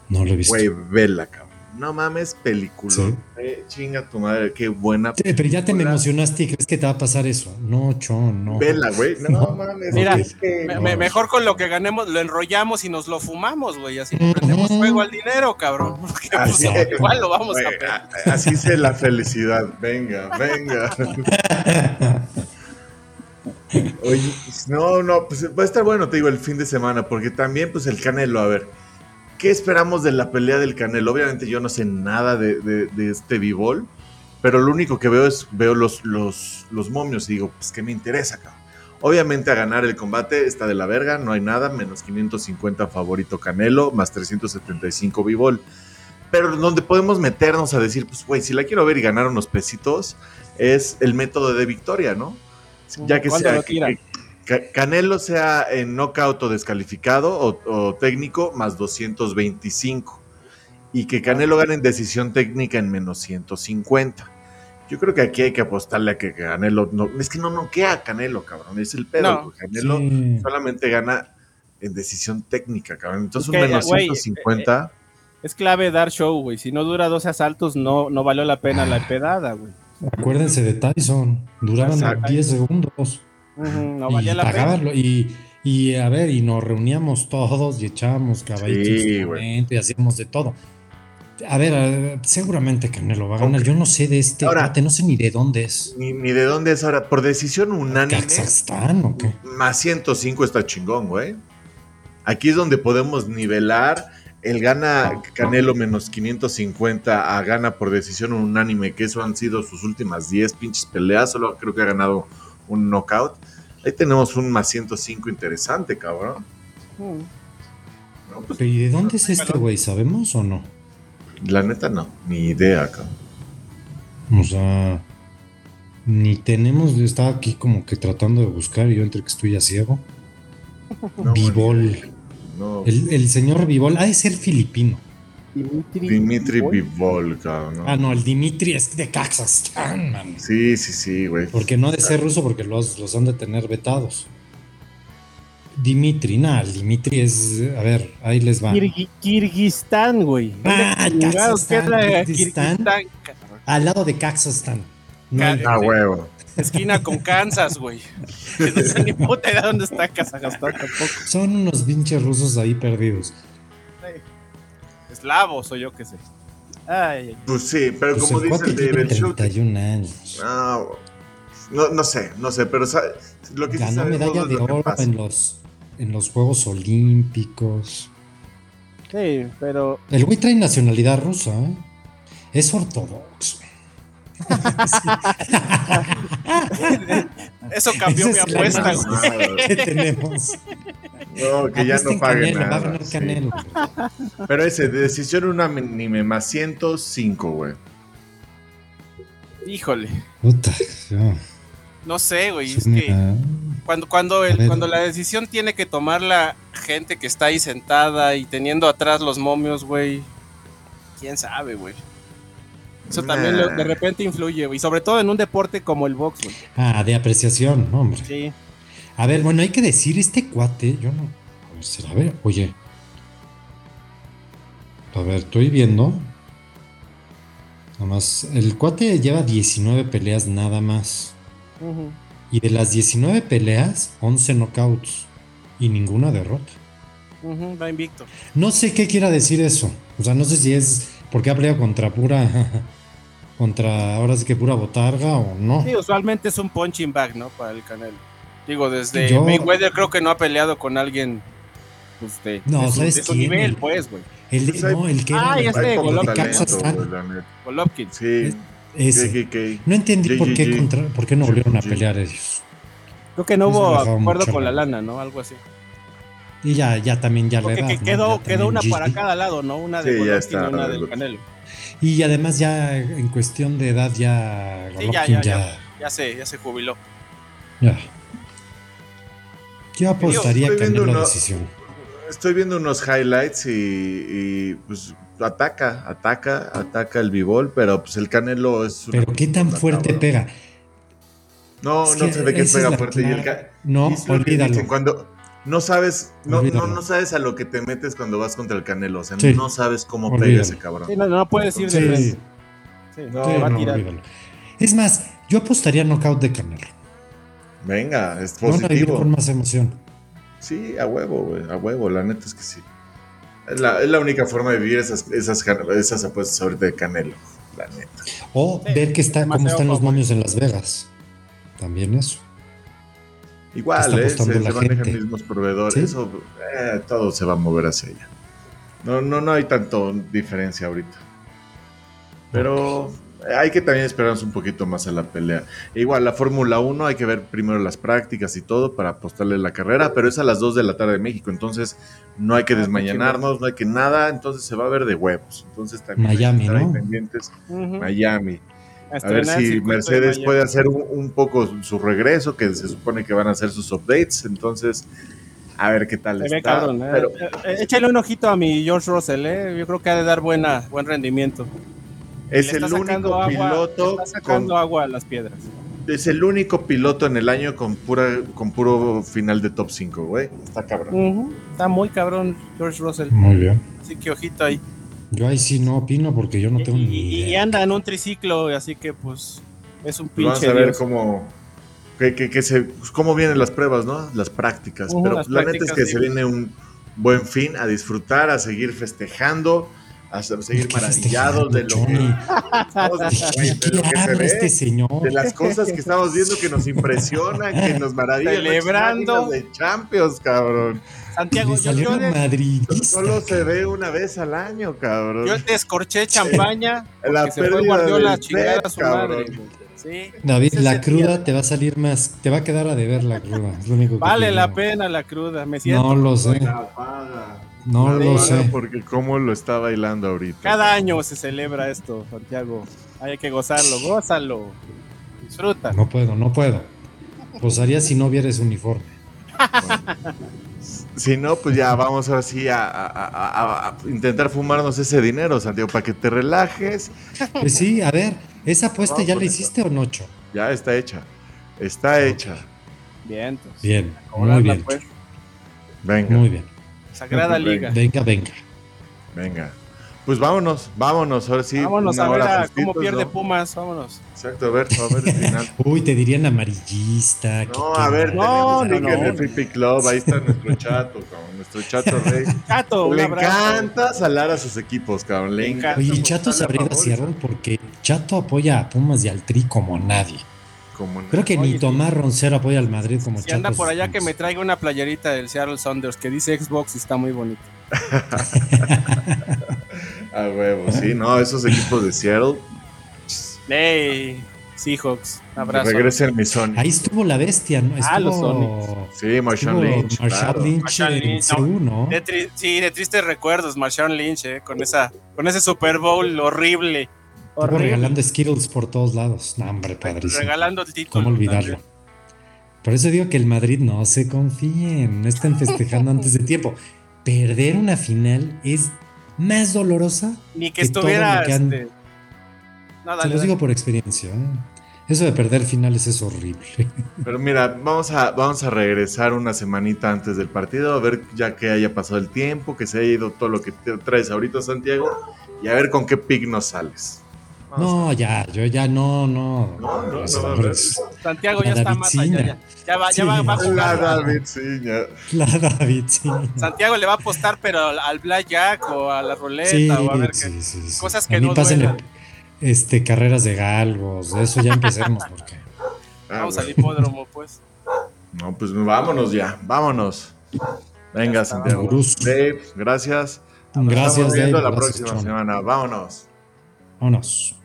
S2: No lo he visto.
S1: Güey, vela, cabrón. No mames, película. Eh, chinga tu madre, qué buena.
S2: pero ya te me emocionaste y crees que te va a pasar eso. No, chon, no.
S1: Vela, güey. <laughs> No, mames.
S3: Mira, mejor con lo que ganemos lo enrollamos y nos lo fumamos, güey. Así le prendemos fuego al dinero, cabrón. Porque <laughs> pues, igual lo vamos a
S1: Así sé la felicidad. Venga, venga. <laughs> Oye, no, no, pues va a estar bueno, te digo, el fin de semana, porque también, pues el Canelo, a ver ¿Qué esperamos de la pelea del Canelo? Obviamente yo no sé nada de, este b pero lo único que veo es, veo los, los, los momios y digo, pues ¿qué me interesa, cabrón? Obviamente a ganar el combate está de la verga, no hay nada, menos 550 favorito Canelo, más 375 b Pero donde podemos meternos a decir, pues güey, si la quiero ver y ganar unos pesitos, es el método de victoria, ¿no? Ya que sea que, Canelo sea en knockout o descalificado o, técnico más 225. Y que Canelo gane en decisión técnica en menos 150. Yo creo que aquí hay que apostarle a que Canelo no. Es que no noquea a Canelo, cabrón. Es el pedo. Canelo solamente gana en decisión técnica, cabrón. Entonces un menos 150. Eh, eh,
S3: es clave dar show, güey. Si no dura 12 asaltos, no, no valió la pena la ah. pedada, güey.
S2: Acuérdense de Tyson. Duraron 10 segundos y, y, a ver, y nos reuníamos todos y echábamos caballitos y hacíamos de todo. A ver, seguramente Canelo va a ganar. Yo no sé de este ahora, no sé ni de dónde es.
S1: Ni, de dónde es ahora. Por decisión unánime.
S2: ¿Kazajstán o qué?
S1: Más 105 está chingón, güey. Aquí es donde podemos nivelar. El gana Canelo menos 550 a gana por decisión unánime, que eso han sido sus últimas 10 pinches peleas. Solo creo que ha ganado un knockout. Ahí tenemos un más 105 interesante, cabrón.
S2: Pues, ¿Y de dónde es este güey? ¿Sabemos o no?
S1: La neta no, ni idea, cabrón.
S2: O sea, ni tenemos, estaba aquí como que tratando de buscar, yo entre que estoy ya ciego. Vivol. El, el, señor Vivol ha de ser filipino.
S1: Dimitri, Dimitri Bivol, cabrón.
S2: Ah, no, el Dimitri es de Kazajstán, man.
S1: Sí, sí, sí, güey.
S2: Porque no de ser ruso, porque los, los han de tener vetados. Dimitri, nada, el Dimitri es. A ver, ahí les va.
S3: Kirguistán, güey.
S2: Ah, Kazajstán. Al lado de Kazajstán.
S1: No, ah, huevo.
S3: Esquina con Kansas, güey. No sé ni puta idea dónde está Kazajstán tampoco.
S2: Son unos pinches rusos ahí perdidos
S3: eslavos o yo qué sé. Ay,
S1: pues sí, pero pues como dice
S2: el show. 31 años.
S1: No, no sé, no sé, pero lo que
S2: Ganó medalla de oro en los, en los Juegos Olímpicos.
S3: Sí, pero.
S2: El güey trae nacionalidad rusa, ¿eh? Es ortodoxo.
S3: Eso cambió mi apuesta,
S2: ¿Qué tenemos?
S1: No, que ya no pague nada. Pero ese, decisión unánime más 105, güey.
S3: Híjole.
S2: Puta,
S3: No sé, güey. Es que cuando, cuando, el, cuando la decisión tiene que tomar la gente que está ahí sentada y teniendo atrás los momios, güey. Quién sabe, güey. Eso también de repente influye, güey. Sobre todo en un deporte como el box, güey.
S2: Ah, de apreciación, hombre.
S3: Sí.
S2: A ver, bueno, hay que decir, este cuate, yo no. A ver, oye. A ver, estoy viendo. Nada más. El cuate lleva 19 peleas nada más. Y de las 19 peleas, 11 knockouts. Y ninguna derrota.
S3: va invicto.
S2: No sé qué quiera decir eso. O sea, no sé si es porque ha peleado contra pura. Contra ahora sí que pura botarga o no.
S3: Sí, usualmente es un punching bag, ¿no? Para el Canelo. Digo, desde Mayweather creo que no ha peleado con alguien pues, de,
S2: no, ¿sabes
S3: su, nivel, pues, güey.
S2: El, de, pues no, el que
S3: ah,
S2: era
S3: este,
S2: Golovkin.
S3: Golovkin.
S1: Sí.
S2: Ese. No entendí por qué, contra, por qué no volvieron a pelear ellos.
S3: Creo que no hubo acuerdo con la lana, ¿no? Algo así.
S2: Y ya, ya también ya le
S3: da. quedó, quedó una para cada lado, ¿no? Una de Golovkin y una del Canelo.
S2: Y además ya en cuestión de edad ya
S3: Golovkin ya, ya, ya, ya, se, ya se jubiló.
S2: Ya. Yo apostaría que no la decisión.
S1: Estoy viendo unos highlights y, pues ataca, ataca, ataca el bibol, pero pues el Canelo es
S2: Pero qué tan fuerte pega.
S1: No, no se ve que pega fuerte. Y el
S2: no, olvídalo.
S1: Cuando no sabes, no, no, sabes a lo que te metes cuando vas contra el Canelo. O sea, no sabes cómo pega ese cabrón.
S3: no, no, puedes ir de sí.
S2: sí, no, va a tirar. Es más, yo apostaría knockout de Canelo.
S1: Venga, es positivo.
S2: con más emoción.
S1: Sí, a huevo, güey, a huevo, la neta es que sí. Es la, es la única forma de vivir esas, esas, esas apuestas ahorita de Canelo, la neta.
S2: O ver que está, cómo están los momios en Las Vegas. También eso.
S1: Igual, eh, se, se manejan mismos proveedores, eso, eh, todo se va a mover hacia allá. No, no, no hay tanto diferencia ahorita. Pero hay que también esperarnos un poquito más a la pelea. Igual, la Fórmula 1 hay que ver primero las prácticas y todo para apostarle la carrera, pero es a las 2 de la tarde de México, entonces no hay que ah, desmañanarnos, no hay que nada, entonces se va a ver de huevos. Entonces también
S2: Miami,
S1: ¿no? pendientes. Miami. A, ver si Mercedes puede hacer un, poco su regreso, que se supone que van a hacer sus updates, entonces a ver qué tal está. ¿eh?
S3: pero... Eh, échale un ojito a mi George Russell, ¿eh? yo creo que ha de dar buena, buen rendimiento.
S1: Es el único piloto.
S3: sacando agua a las piedras.
S1: Es el único piloto en el año con pura con puro final de top 5, güey. Está cabrón.
S3: Está muy cabrón George Russell.
S2: Muy bien.
S3: Así que ojito ahí.
S2: Yo ahí sí no opino porque yo no tengo
S3: ni Y anda en un triciclo, así que pues es un pinche.
S1: Vamos a ver cómo, que, se, pues, cómo vienen las pruebas, ¿no? Las prácticas. Pero la neta es que se viene un buen fin a disfrutar, a seguir festejando a seguir maravillados de lo que,
S2: este señor?
S1: de las cosas que estamos viendo que nos impresionan, que nos maravillan.
S3: Celebrando
S1: de Champions, cabrón.
S3: Santiago, yo, yo
S1: solo se ve una vez al año, cabrón.
S3: Yo te escorché champaña. la se fue Guardiola a chingar a su madre. Sí,
S2: David, la cruda te va a salir más, te va a quedar a deber la cruda.
S3: vale la pena la cruda, me siento.
S2: No lo sé. No lo sé.
S1: Porque cómo lo está bailando ahorita.
S3: Cada año se celebra esto, Santiago. Hay que gozarlo, gózalo. Disfruta.
S2: No puedo, no puedo. Gozaría si no vieres uniforme. <laughs>
S1: si no, pues ya vamos así a, a, intentar fumarnos ese dinero, Santiago, para que te relajes.
S2: Pues sí, a ver, ¿esa apuesta ya la hiciste o no, Cho?
S1: Ya está hecha. Está hecha.
S3: Bien, entonces.
S2: Bien, muy bien. Pues.
S1: Venga.
S2: Muy bien.
S3: Sagrada Liga.
S2: Venga, venga.
S1: Venga. Pues vámonos, vámonos, ahora sí.
S3: Vámonos a ver cómo pierde Pumas, vámonos.
S1: Exacto, a ver, a ver el final. <laughs>
S2: Uy, te dirían amarillista.
S1: No, a ver, no, no, no, el Free Club, ahí está nuestro chato, cabrón, nuestro chato <laughs> rey.
S3: Chato,
S1: Le encanta salar a sus equipos, cabrón, le encanta.
S2: Oye, Chato se abrió cierran porque Chato apoya a Pumas y al Tri como nadie. Creo que ni Tomás Roncero apoya al Madrid como
S3: Si anda por allá que me traiga una playerita del Seattle Saunders que dice Xbox y está muy bonito. <laughs>
S1: A huevo, sí, no, esos equipos de Seattle.
S3: Hey, Seahawks, abrazo.
S1: Regresen mi Sony.
S2: Ahí estuvo la bestia, ¿no?
S3: ah, los
S1: Sí, Marshawn Lynch.
S2: Marshall Lynch, Lynch ¿no?
S3: sí, de tristes recuerdos, Marshawn Lynch, eh, con, esa, con ese Super Bowl horrible.
S2: Estuvo regalando Skittles por todos lados. No, hombre, padrísimo.
S3: Regalando el título.
S2: ¿Cómo olvidarlo? Por eso digo que el Madrid no se confíen, no están festejando antes de tiempo. Perder una final es más dolorosa.
S3: Ni que, estuviera. Que este...
S2: se los digo por experiencia. ¿eh? Eso de perder finales es horrible. <laughs>
S1: Pero mira, vamos a, vamos a regresar una semanita antes del partido, a ver ya que haya pasado el tiempo, que se haya ido todo lo que te traes ahorita, Santiago, y a ver con qué pick nos sales.
S2: No, ya, yo ya no, no.
S3: Santiago ya está más allá. Ya, va, ya va, a
S1: jugar. La Davidciña.
S2: La Davidciña.
S3: Santiago le va a apostar, pero al blackjack o a la roleta o a ver qué. Cosas que a no
S2: pasen este, carreras de galgos, de eso ya empecemos. Porque...
S3: Ah, Vamos al hipódromo, pues.
S1: No, pues vámonos ya, vámonos. Venga, Santiago. Dave, gracias.
S2: Gracias,
S1: Nos la próxima semana. Vámonos.
S2: Vámonos.